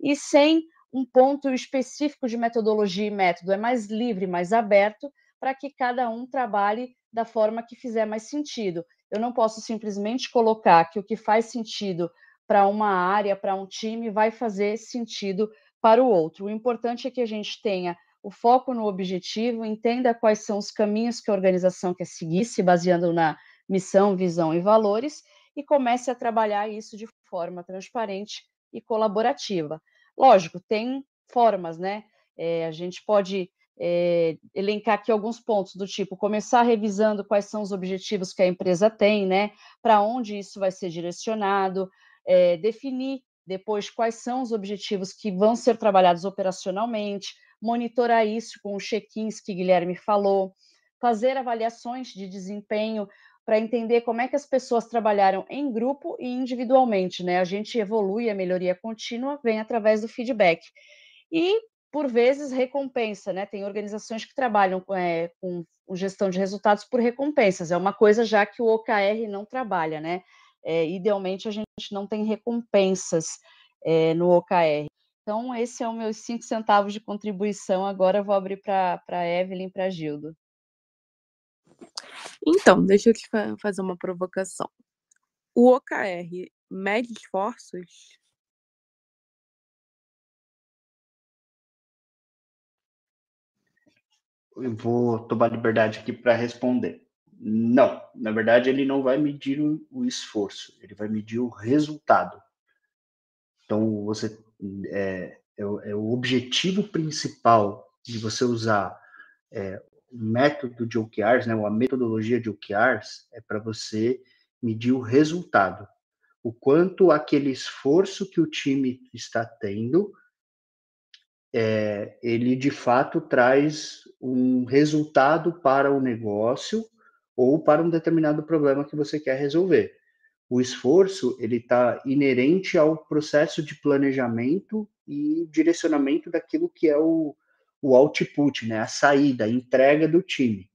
e sem um ponto específico de metodologia e método, é mais livre, mais aberto, para que cada um trabalhe da forma que fizer mais sentido. Eu não posso simplesmente colocar que o que faz sentido para uma área, para um time, vai fazer sentido para o outro. O importante é que a gente tenha o foco no objetivo, entenda quais são os caminhos que a organização quer seguir, se baseando na missão, visão e valores, e comece a trabalhar isso de forma transparente e colaborativa. Lógico, tem formas, né? É, a gente pode é, elencar aqui alguns pontos do tipo começar revisando quais são os objetivos que a empresa tem, né? Para onde isso vai ser direcionado, é, definir depois quais são os objetivos que vão ser trabalhados operacionalmente, monitorar isso com os check-ins que Guilherme falou, fazer avaliações de desempenho para entender como é que as pessoas trabalharam em grupo e individualmente, né? A gente evolui, a melhoria contínua vem através do feedback. E, por vezes, recompensa, né? Tem organizações que trabalham é, com gestão de resultados por recompensas, é uma coisa já que o OKR não trabalha, né? É, idealmente, a gente não tem recompensas é, no OKR. Então, esse é o meu cinco centavos de contribuição. Agora vou abrir para a Evelyn e para Gildo. Então, deixa eu te fazer uma provocação. O OKR mede esforços? Eu vou tomar liberdade aqui para responder. Não, na verdade ele não vai medir o, o, esforço, ele vai medir o resultado. Então você é, é, é o objetivo principal de você usar é, método de OKRs, né, a metodologia de OKRs, é para você medir o resultado. O quanto aquele esforço que o time está tendo, é, ele de fato traz um resultado para o negócio ou para um determinado problema que você quer resolver. O esforço ele está inerente ao processo de planejamento e direcionamento daquilo que é o, o output, né, a saída, a entrega do time.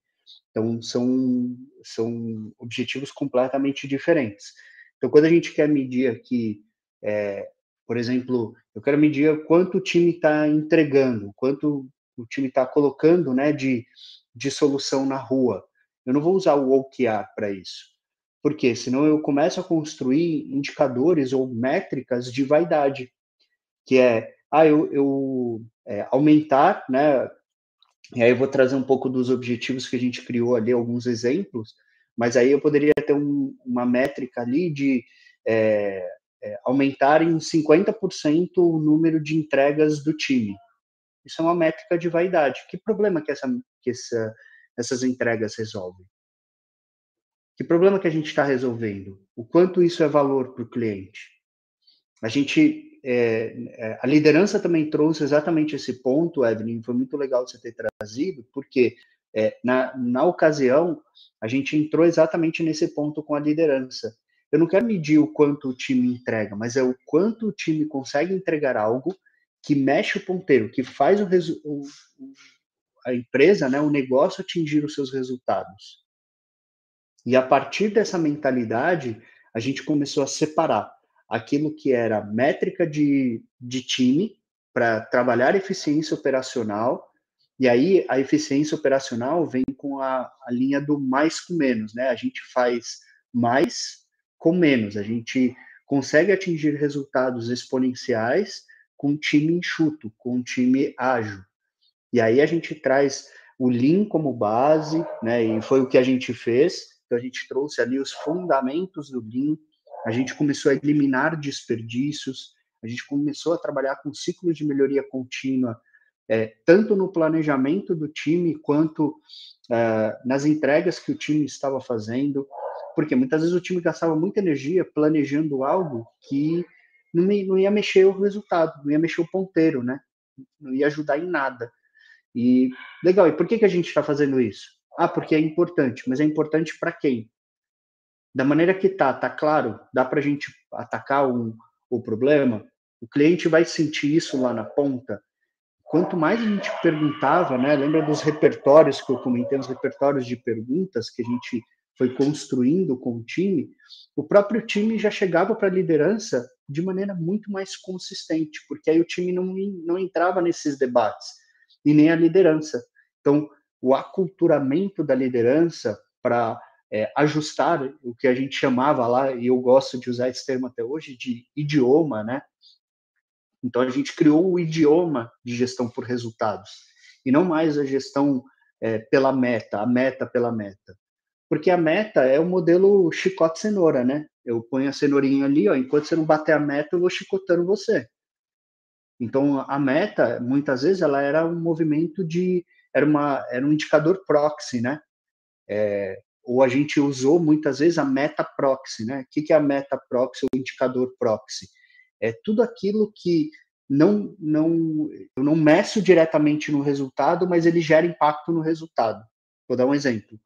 Então, são, são objetivos completamente diferentes. Então, quando a gente quer medir aqui, é, por exemplo, eu quero medir quanto o time está entregando, quanto o time está colocando né, de, de solução na rua. Eu não vou usar o OKR para isso. Por quê? Senão eu começo a construir indicadores ou métricas de vaidade, que é, ah, eu, eu é, aumentar, né? E aí eu vou trazer um pouco dos objetivos que a gente criou ali, alguns exemplos, mas aí eu poderia ter um, uma métrica ali de é, é, aumentar em 50% o número de entregas do time. Isso é uma métrica de vaidade. Que problema que, essa, que essa, essas entregas resolvem? Que problema que a gente está resolvendo? O quanto isso é valor para o cliente? A gente é, é, a liderança também trouxe exatamente esse ponto, Evelyn, foi muito legal você ter trazido, porque é, na, na ocasião a gente entrou exatamente nesse ponto com a liderança. Eu não quero medir o quanto o time entrega, mas é o quanto o time consegue entregar algo que mexe o ponteiro, que faz o, o a empresa, né, o negócio atingir os seus resultados. E a partir dessa mentalidade, a gente começou a separar aquilo que era métrica de, de time para trabalhar eficiência operacional, e aí a eficiência operacional vem com a, a linha do mais com menos, né? A gente faz mais com menos, a gente consegue atingir resultados exponenciais com um time enxuto, com um time ágil. E aí a gente traz o Lean como base, né? E foi o que a gente fez. Então a gente trouxe ali os fundamentos do Lean, a gente começou a eliminar desperdícios, a gente começou a trabalhar com ciclos de melhoria contínua, é, tanto no planejamento do time quanto é, nas entregas que o time estava fazendo, porque muitas vezes o time gastava muita energia planejando algo que não, não ia mexer o resultado, não ia mexer o ponteiro, né? Não ia ajudar em nada. E legal, e por que, que a gente está fazendo isso? Ah, porque é importante, mas é importante para quem? Da maneira que tá, tá claro? Dá para a gente atacar um, o problema? O cliente vai sentir isso lá na ponta? Quanto mais a gente perguntava, né? Lembra dos repertórios que eu comentei, os repertórios de perguntas que a gente foi construindo com o time? O próprio time já chegava para a liderança de maneira muito mais consistente, porque aí o time não, não entrava nesses debates, e nem a liderança. Então, o aculturamento da liderança para é, ajustar o que a gente chamava lá, e eu gosto de usar esse termo até hoje, de idioma, né? Então, a gente criou o idioma de gestão por resultados, e não mais a gestão é, pela meta, a meta pela meta. Porque a meta é o modelo chicote-cenoura, né? Eu ponho a cenourinha ali, ó, enquanto você não bater a meta, eu vou chicotando você. Então, a meta, muitas vezes, ela era um movimento de... Era, uma, era um indicador proxy, né? É, ou a gente usou, muitas vezes, a meta proxy, né? O que é a meta proxy ou indicador proxy? É tudo aquilo que não, não, eu não meço diretamente no resultado, mas ele gera impacto no resultado. Vou dar um exemplo.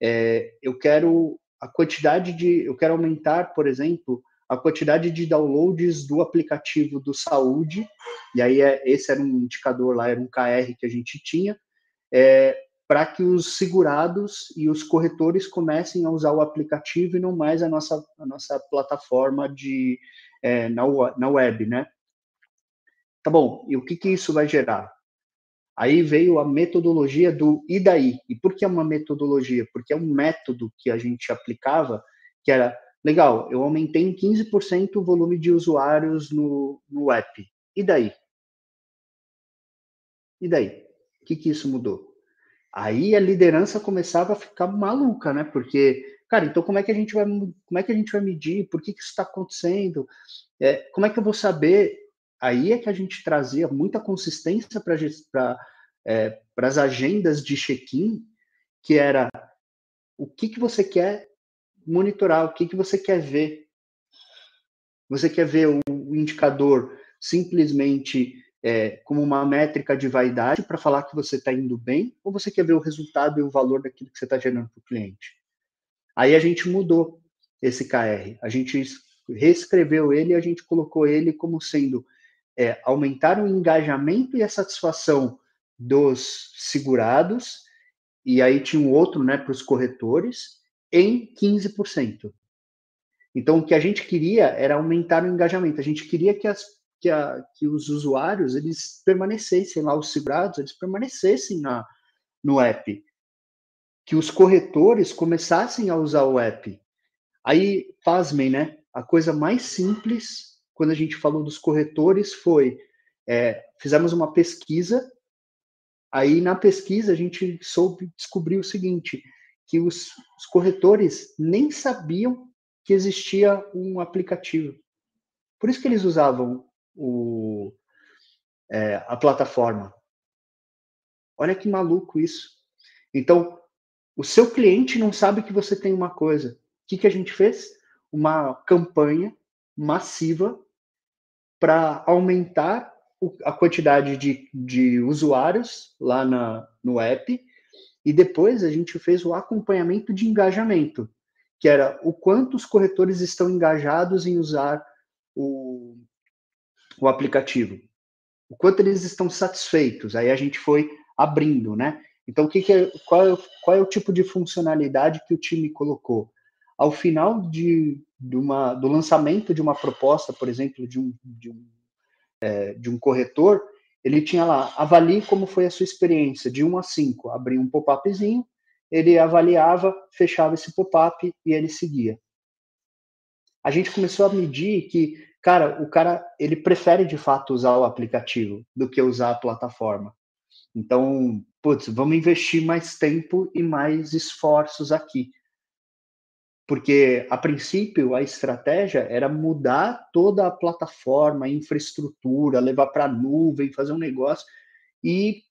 É, eu quero a quantidade de, eu quero aumentar, por exemplo, a quantidade de downloads do aplicativo do Saúde, e aí é, esse era um indicador lá, era um KR que a gente tinha, é, para que os segurados e os corretores comecem a usar o aplicativo e não mais a nossa, a nossa plataforma de, é, na, na web, né? Tá bom, e o que, que isso vai gerar? Aí veio a metodologia do e daí. E por que é uma metodologia? Porque é um método que a gente aplicava, que era, legal, eu aumentei em 15% o volume de usuários no, no app. E daí? E daí? O que, que isso mudou? Aí a liderança começava a ficar maluca, né? Porque, cara, então como é que a gente vai, como é que a gente vai medir? Por que, que isso está acontecendo? É, como é que eu vou saber aí é que a gente trazia muita consistência para é, as agendas de check-in, que era o que, que você quer monitorar, o que, que você quer ver. Você quer ver o, indicador simplesmente é, como uma métrica de vaidade para falar que você está indo bem, ou você quer ver o resultado e o valor daquilo que você está gerando para o cliente? Aí a gente mudou esse KR, a gente reescreveu ele e a gente colocou ele como sendo é, aumentar o engajamento e a satisfação dos segurados, e aí tinha um outro né, para os corretores, em 15%. Então, o que a gente queria era aumentar o engajamento. A gente queria que, as, que, a, que os usuários eles permanecessem lá, os segurados, eles permanecessem na, no app. Que os corretores começassem a usar o app. Aí, pasmem, né? A coisa mais simples quando a gente falou dos corretores, foi é, fizemos uma pesquisa. Aí na pesquisa a gente soube descobrir o seguinte, que os, os corretores nem sabiam que existia um aplicativo. Por isso que eles usavam o, é, a plataforma. Olha que maluco isso. Então, o seu cliente não sabe que você tem uma coisa. O que, que a gente fez? Uma campanha massiva para aumentar a quantidade de, de usuários lá na, no app, e depois a gente fez o acompanhamento de engajamento, que era o quanto os corretores estão engajados em usar o, o aplicativo, o quanto eles estão satisfeitos. Aí a gente foi abrindo, né? Então, o que, que é, qual, é, qual é o tipo de funcionalidade que o time colocou? Ao final de, de uma, do lançamento de uma proposta, por exemplo, de um, de um, é, de um corretor, ele tinha lá, avalie como foi a sua experiência, de 1 a 5. Abria um pop-upzinho, ele avaliava, fechava esse pop-up e ele seguia. A gente começou a medir que, cara, o cara, ele prefere de fato usar o aplicativo do que usar a plataforma. Então, putz, vamos investir mais tempo e mais esforços aqui. Porque, a princípio, a estratégia era mudar toda a plataforma, a infraestrutura, levar para a nuvem, fazer um negócio. E,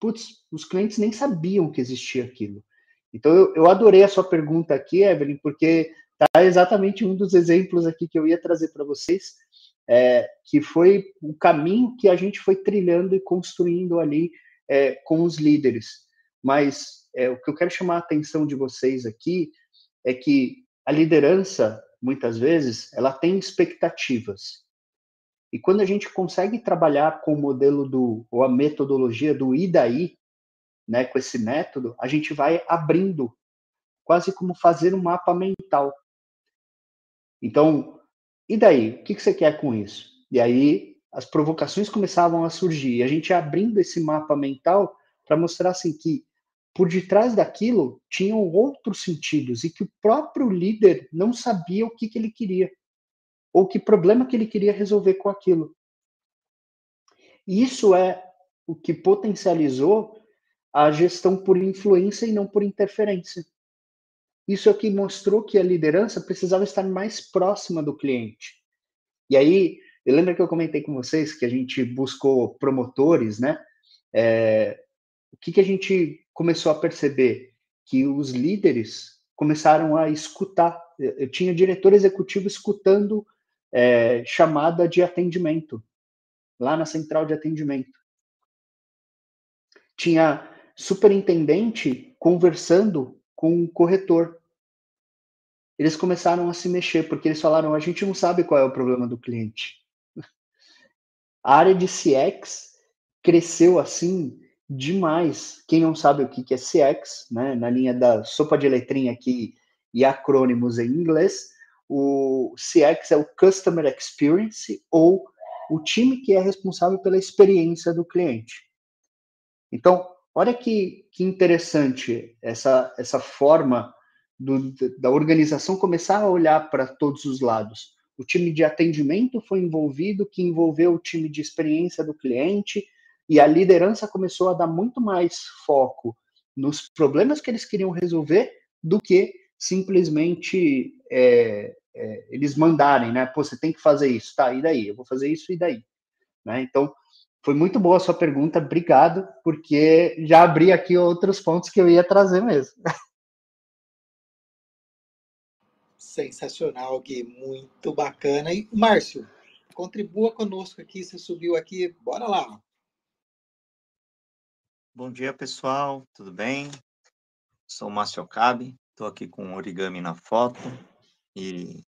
putz, os clientes nem sabiam que existia aquilo. Então, eu, eu adorei a sua pergunta aqui, Evelyn, porque tá exatamente um dos exemplos aqui que eu ia trazer para vocês, é, que foi o caminho que a gente foi trilhando e construindo ali é, com os líderes. Mas é, o que eu quero chamar a atenção de vocês aqui é que a liderança, muitas vezes, ela tem expectativas. E quando a gente consegue trabalhar com o modelo do, ou a metodologia do e daí, né, com esse método, a gente vai abrindo, quase como fazer um mapa mental. Então, e daí? O que, você quer com isso? E aí as provocações começavam a surgir. E a gente abrindo esse mapa mental para mostrar assim que por detrás daquilo tinham outros sentidos e que o próprio líder não sabia o que, que ele queria ou que problema que ele queria resolver com aquilo. Isso é o que potencializou a gestão por influência e não por interferência. Isso é o que mostrou que a liderança precisava estar mais próxima do cliente. E aí, eu lembro que eu comentei com vocês que a gente buscou promotores, né? É, o que, que a gente começou a perceber? Que os líderes começaram a escutar. Eu tinha diretor executivo escutando é, chamada de atendimento, lá na central de atendimento. Tinha superintendente conversando com o corretor. Eles começaram a se mexer, porque eles falaram: a gente não sabe qual é o problema do cliente. A área de CX cresceu assim demais. Quem não sabe o que é CX, né, na linha da sopa de letrinha aqui e acrônimos em inglês, o CX é o Customer Experience ou o time que é responsável pela experiência do cliente. Então, Olha que, que interessante essa, essa forma do, da organização começar a olhar para todos os lados. O time de atendimento foi envolvido, que envolveu o time de experiência do cliente, e a liderança começou a dar muito mais foco nos problemas que eles queriam resolver do que simplesmente é, é, eles mandarem, né? Pô, você tem que fazer isso, tá? E daí? Eu vou fazer isso e daí, né? Então foi muito boa a sua pergunta, obrigado, porque já abri aqui outros pontos que eu ia trazer mesmo. Sensacional, Gui, muito bacana. E Márcio, contribua conosco aqui, você subiu aqui, bora lá. Bom dia, pessoal, tudo bem? Sou o Márcio Okabe, estou aqui com origami na foto e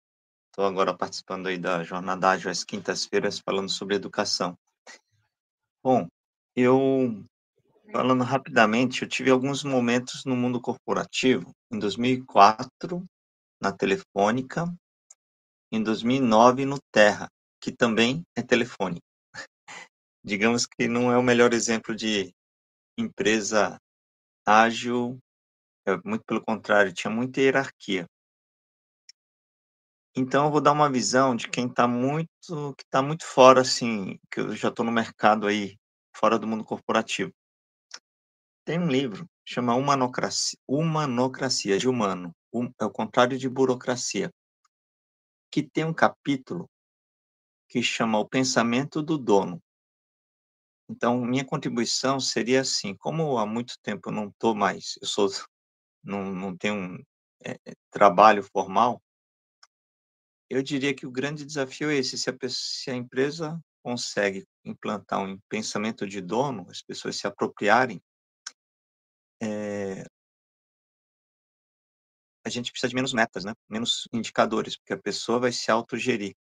estou agora participando aí da Jornada Ágil às quintas-feiras falando sobre educação. Bom, eu falando rapidamente, eu tive alguns momentos no mundo corporativo. Em 2004, na Telefônica, em 2009 no Terra, que também é telefone. Digamos que não é o melhor exemplo de empresa ágil, é muito pelo contrário, tinha muita hierarquia. Então eu vou dar uma visão de quem está muito que está muito fora, assim, que eu já estou no mercado aí, fora do mundo corporativo. Tem um livro, chama Humanocracia, Humanocracia de humano, um, é o contrário de burocracia, que tem um capítulo que chama O Pensamento do Dono. Então, minha contribuição seria assim, como há muito tempo eu não estou mais, eu sou, não, não tenho um é, trabalho formal, eu diria que o grande desafio é esse: se a, se a empresa consegue implantar um pensamento de dono, as pessoas se apropriarem, é, a gente precisa de menos metas, né? menos indicadores, porque a pessoa vai se autogerir.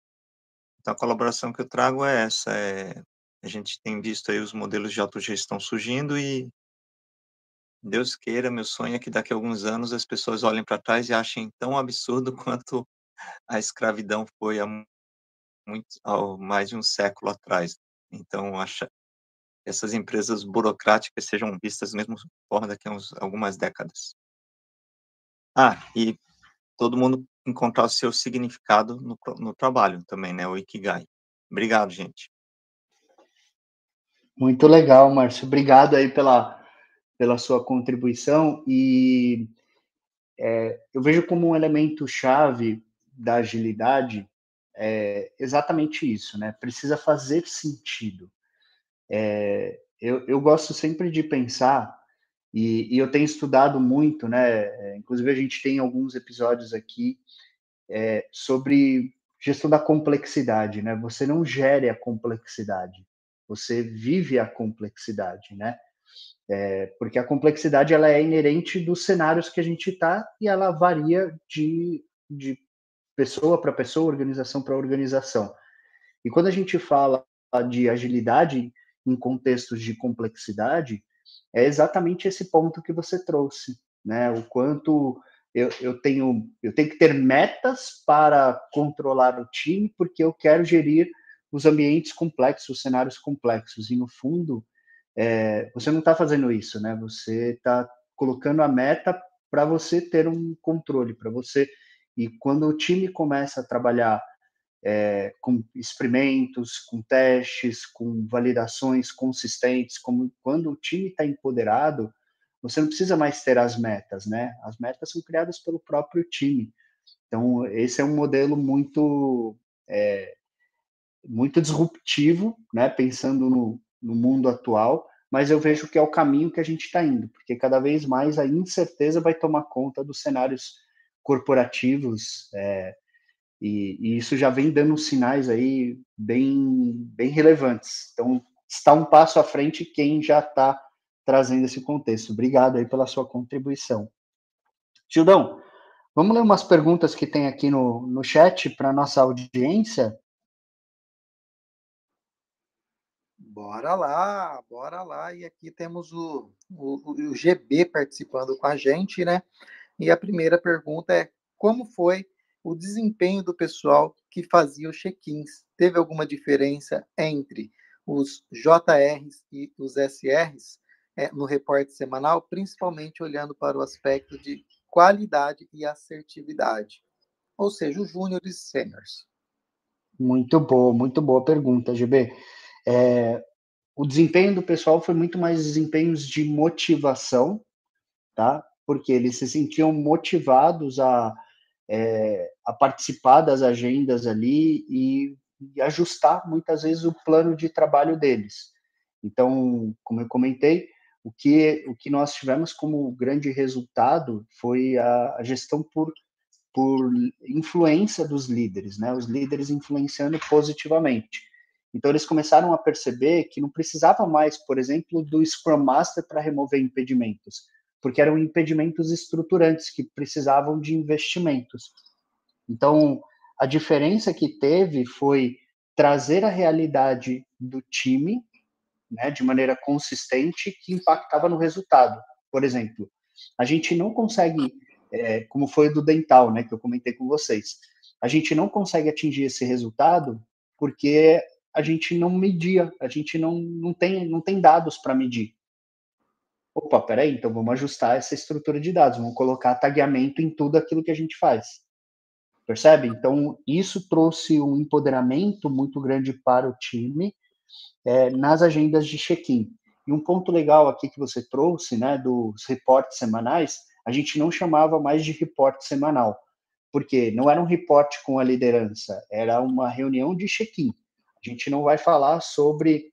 Então, a colaboração que eu trago é essa: é, a gente tem visto aí os modelos de autogestão surgindo e Deus queira, meu sonho é que daqui a alguns anos as pessoas olhem para trás e achem tão absurdo quanto a escravidão foi há muito, há mais de um século atrás. Então, acha essas empresas burocráticas sejam vistas da mesma forma daqui a uns, algumas décadas. Ah, e todo mundo encontrar o seu significado no, no trabalho também, né? O Ikigai. Obrigado, gente. Muito legal, Márcio. Obrigado aí pela, pela sua contribuição e é, eu vejo como um elemento chave da agilidade é exatamente isso, né? Precisa fazer sentido. É, eu, eu gosto sempre de pensar e, e, eu tenho estudado muito, né? É, inclusive a gente tem alguns episódios aqui é, sobre gestão da complexidade, né? Você não gere a complexidade, você vive a complexidade, né? É, porque a complexidade ela é inerente dos cenários que a gente está e ela varia de, de pessoa para pessoa, organização para organização. E quando a gente fala de agilidade em contextos de complexidade, é exatamente esse ponto que você trouxe, né? O quanto eu, eu tenho eu tenho que ter metas para controlar o time, porque eu quero gerir os ambientes complexos, os cenários complexos. E no fundo, é, você não está fazendo isso, né? Você está colocando a meta para você ter um controle, para você. E quando o time começa a trabalhar é, com experimentos, com testes, com validações consistentes, como quando o time está empoderado, você não precisa mais ter as metas, né? As metas são criadas pelo próprio time. Então, esse é um modelo muito é, muito disruptivo, né? Pensando no, no mundo atual, mas eu vejo que é o caminho que a gente está indo, porque cada vez mais a incerteza vai tomar conta dos cenários corporativos, é, e, e, isso já vem dando sinais aí bem, bem relevantes. Então, está um passo à frente quem já está trazendo esse contexto. Obrigado aí pela sua contribuição. Gildão, vamos ler umas perguntas que tem aqui no, no chat para nossa audiência? Bora lá, bora lá. E aqui temos o, o, o GB participando com a gente, né? E a primeira pergunta é: como foi o desempenho do pessoal que fazia os check-ins? Teve alguma diferença entre os JRs e os SRs é, no reporte semanal, principalmente olhando para o aspecto de qualidade e assertividade? Ou seja, os júniores e sêniores. Muito boa, muito boa pergunta, GB. É, o desempenho do pessoal foi muito mais desempenhos de motivação, tá? Porque eles se sentiam motivados a, é, a participar das agendas ali e, e, ajustar muitas vezes o plano de trabalho deles. Então, como eu comentei, o que o que nós tivemos como grande resultado foi a, a gestão por por influência dos líderes, né? Os líderes influenciando positivamente. Então, eles começaram a perceber que não precisava mais, por exemplo, do Scrum Master para remover impedimentos, porque eram impedimentos estruturantes que precisavam de investimentos. Então, a diferença que teve foi trazer a realidade do time né, de maneira consistente que impactava no resultado. Por exemplo, a gente não consegue, é, como foi do dental, né, que eu comentei com vocês, a gente não consegue atingir esse resultado porque a gente não media, a gente não, não, tem, não tem dados para medir. Opa, peraí, então vamos ajustar essa estrutura de dados, vamos colocar tagueamento em tudo aquilo que a gente faz. Percebe? Então, isso trouxe um empoderamento muito grande para o time é, nas agendas de check-in. E um ponto legal aqui que você trouxe, né, dos reportes semanais, a gente não chamava mais de reporte semanal, porque não era um reporte com a liderança, era uma reunião de check-in. A gente não vai falar sobre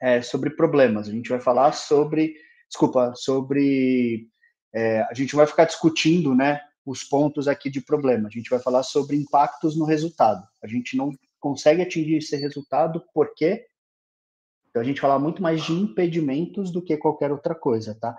é, sobre problemas, a gente vai falar sobre, desculpa, sobre é, a gente vai ficar discutindo, né, os pontos aqui de problema. A gente vai falar sobre impactos no resultado. A gente não consegue atingir esse resultado porque então a gente fala muito mais de impedimentos do que qualquer outra coisa, tá?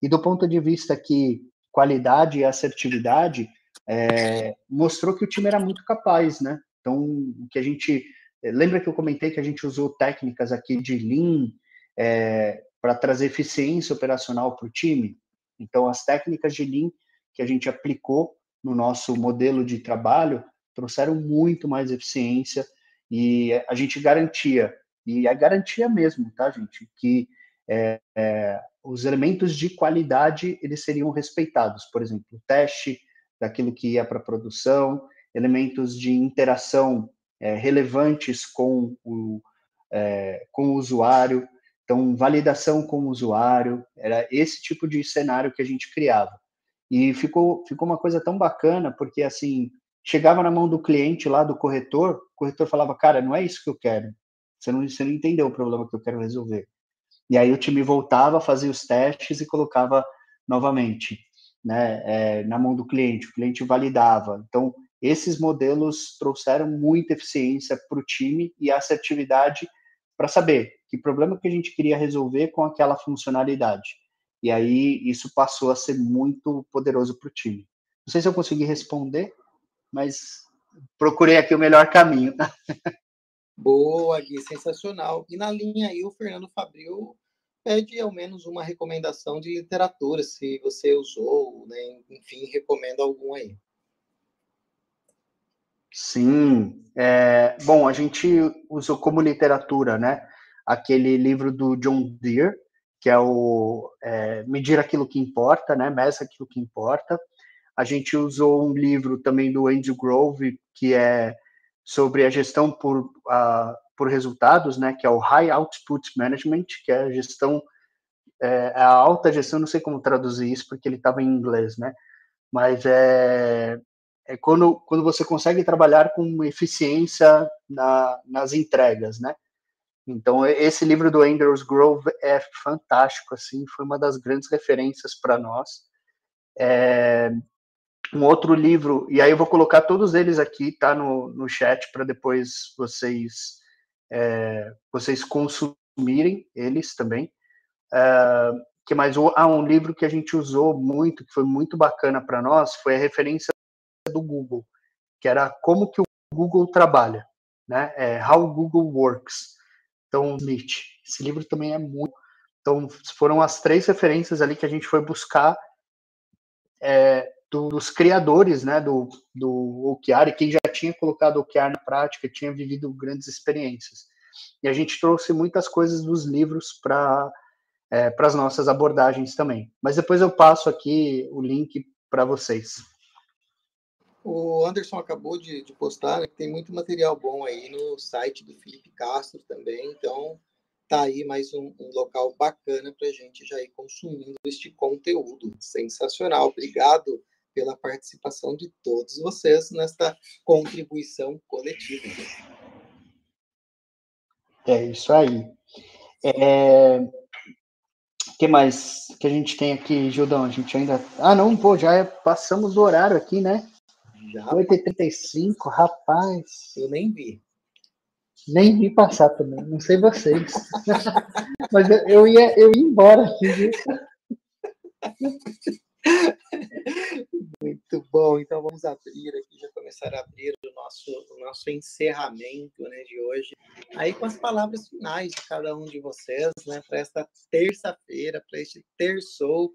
E do ponto de vista que qualidade e assertividade é, mostrou que o time era muito capaz, né? Então o que a gente lembra que eu comentei que a gente usou técnicas aqui de Lean é, para trazer eficiência operacional para o time? Então, as técnicas de Lean que a gente aplicou no nosso modelo de trabalho trouxeram muito mais eficiência e a gente garantia, e é garantia mesmo, tá, gente, que é, é, os elementos de qualidade eles seriam respeitados. Por exemplo, o teste daquilo que ia para a produção, elementos de interação é, relevantes com o, é, com o usuário. Então, validação com o usuário, era esse tipo de cenário que a gente criava. E ficou, ficou uma coisa tão bacana, porque assim, chegava na mão do cliente lá, do corretor, o corretor falava, cara, não é isso que eu quero. Você não, você não entendeu o problema que eu quero resolver. E aí o time voltava, fazia os testes e colocava novamente né, é, na mão do cliente. O cliente validava. Então, esses modelos trouxeram muita eficiência para o time e assertividade para saber que problema que a gente queria resolver com aquela funcionalidade. E aí isso passou a ser muito poderoso para o time. Não sei se eu consegui responder, mas procurei aqui o melhor caminho. Boa, Gui, sensacional. E na linha aí, o Fernando Fabril pede ao menos uma recomendação de literatura, se você usou, né? enfim, recomenda algum aí. Sim. É, bom, a gente usou como literatura, né? Aquele livro do John Deere, que é o é, Medir Aquilo que Importa, né? Meça Aquilo que Importa. A gente usou um livro também do Andrew Grove, que é sobre a gestão por, uh, por resultados, né? Que é o High Output Management, que é a gestão, é, a alta gestão, não sei como traduzir isso, porque ele estava em inglês, né? Mas é, é quando, quando você consegue trabalhar com eficiência na, nas entregas, né? Então, esse livro do Andrews Grove é fantástico, assim, foi uma das grandes referências para nós. É, um outro livro, e aí eu vou colocar todos eles aqui, tá, no, no chat, para depois vocês, é, vocês consumirem eles também. É, que mais? Ah, um livro que a gente usou muito, que foi muito bacana para nós, foi a referência do Google, que era como que o Google trabalha, né? É How Google Works. Então, Smith. Esse livro também é muito. Então, foram as três referências ali que a gente foi buscar é, dos criadores, né, do, do OKR, quem já tinha colocado o OKR na prática, tinha vivido grandes experiências. E a gente trouxe muitas coisas dos livros para é, as nossas abordagens também. Mas depois eu passo aqui o link para vocês. O Anderson acabou de, de postar, né, que tem muito material bom aí no site do Felipe Castro também, então tá aí mais um, um local bacana para a gente já ir consumindo este conteúdo. Sensacional, obrigado pela participação de todos vocês nesta contribuição coletiva. É isso aí. É... O que mais que a gente tem aqui, Gildão? A gente ainda. Ah, não, pô, já passamos do horário aqui, né? Já. 8h35, rapaz. Eu nem vi. Nem vi passar também, não sei vocês. Mas eu, eu, ia, eu ia embora aqui. Muito bom, então vamos abrir aqui, já começar a abrir o nosso, o nosso encerramento né, de hoje, aí com as palavras finais de cada um de vocês, né, para esta terça-feira, para este terçou.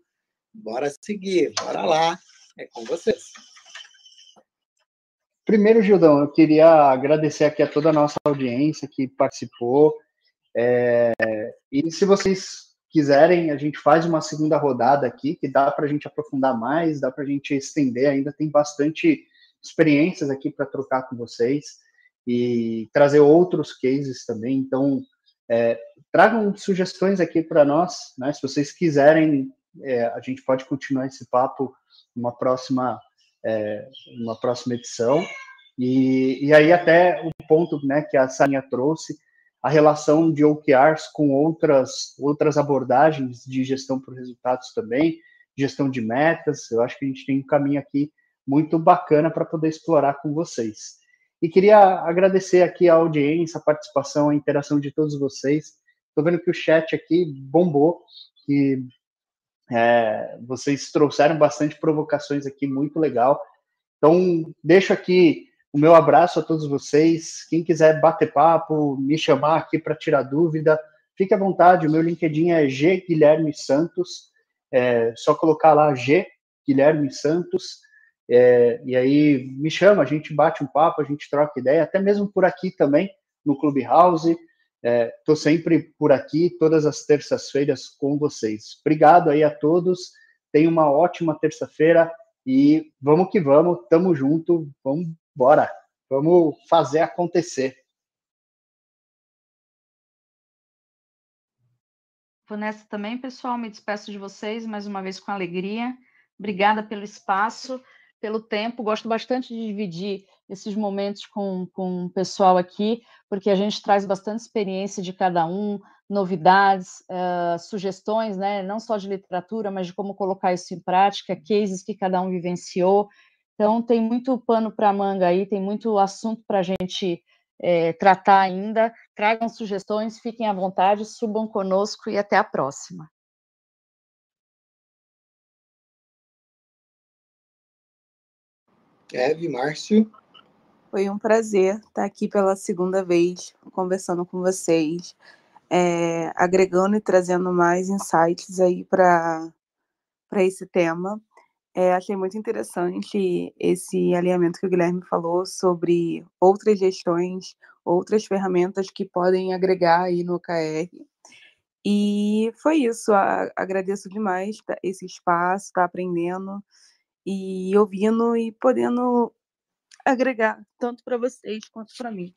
Bora seguir, bora lá, é com vocês. Primeiro, Gildão, eu queria agradecer aqui a toda a nossa audiência que participou. É, e se vocês quiserem, a gente faz uma segunda rodada aqui, que dá para a gente aprofundar mais, dá para a gente estender, ainda tem bastante experiências aqui para trocar com vocês e trazer outros cases também. Então, é, tragam sugestões aqui para nós, né? Se vocês quiserem, é, a gente pode continuar esse papo numa próxima é, uma próxima edição. E, e aí até o ponto né, que a Saninha trouxe, a relação de OKRs com outras, outras abordagens de gestão por resultados também, gestão de metas, eu acho que a gente tem um caminho aqui muito bacana para poder explorar com vocês. E queria agradecer aqui a audiência, a participação, a interação de todos vocês. Estou vendo que o chat aqui bombou, que é, vocês trouxeram bastante provocações aqui, muito legal. Então, deixo aqui o meu abraço a todos vocês. Quem quiser bater papo, me chamar aqui para tirar dúvida, fique à vontade. O meu LinkedIn é G Guilherme Santos. É só colocar lá G Guilherme Santos. É, e aí me chama, a gente bate um papo, a gente troca ideia, até mesmo por aqui também, no Clubhouse. Estou é, sempre por aqui, todas as terças-feiras com vocês. Obrigado aí a todos. Tenha uma ótima terça-feira e vamos que vamos. Tamo junto. Vamos embora. Vamos fazer acontecer. Vou nessa também, pessoal. Me despeço de vocês mais uma vez com alegria. Obrigada pelo espaço, pelo tempo. Gosto bastante de dividir esses momentos com, com o pessoal aqui, porque a gente traz bastante experiência de cada um, novidades, uh, sugestões, né? não só de literatura, mas de como colocar isso em prática, cases que cada um vivenciou. Então, tem muito pano para manga aí, tem muito assunto para a gente é, tratar ainda. Tragam sugestões, fiquem à vontade, subam conosco e até a próxima. Eve, Márcio. Foi um prazer estar aqui pela segunda vez conversando com vocês, é, agregando e trazendo mais insights aí para esse tema. É, achei muito interessante esse alinhamento que o Guilherme falou sobre outras gestões, outras ferramentas que podem agregar aí no OKR. E foi isso, agradeço demais esse espaço, estar tá aprendendo e ouvindo e podendo agregar, tanto para vocês quanto para mim.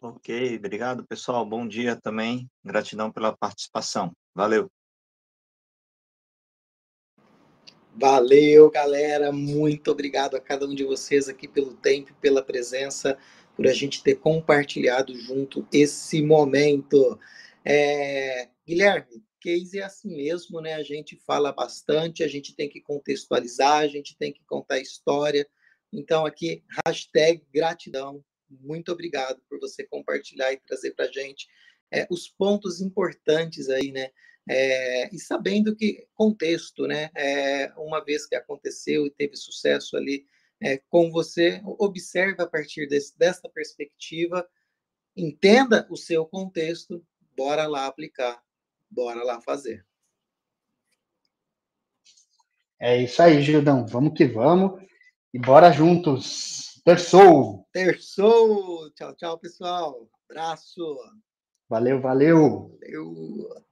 Ok, obrigado, pessoal. Bom dia também. Gratidão pela participação. Valeu. Valeu, galera. Muito obrigado a cada um de vocês aqui pelo tempo, pela presença, por a gente ter compartilhado junto esse momento. É... Guilherme, case é assim mesmo, né? A gente fala bastante, a gente tem que contextualizar, a gente tem que contar história. Então, aqui, hashtag gratidão. Muito obrigado por você compartilhar e trazer para a gente é, os pontos importantes aí, né? É, e sabendo que contexto, né? É, uma vez que aconteceu e teve sucesso ali é, com você, observe a partir desse, dessa perspectiva, entenda o seu contexto, bora lá aplicar, bora lá fazer. É isso aí, Gildão. Vamos que vamos e bora juntos. Terçou! Terçou! Tchau, tchau, pessoal. Abraço. Valeu, valeu. Valeu.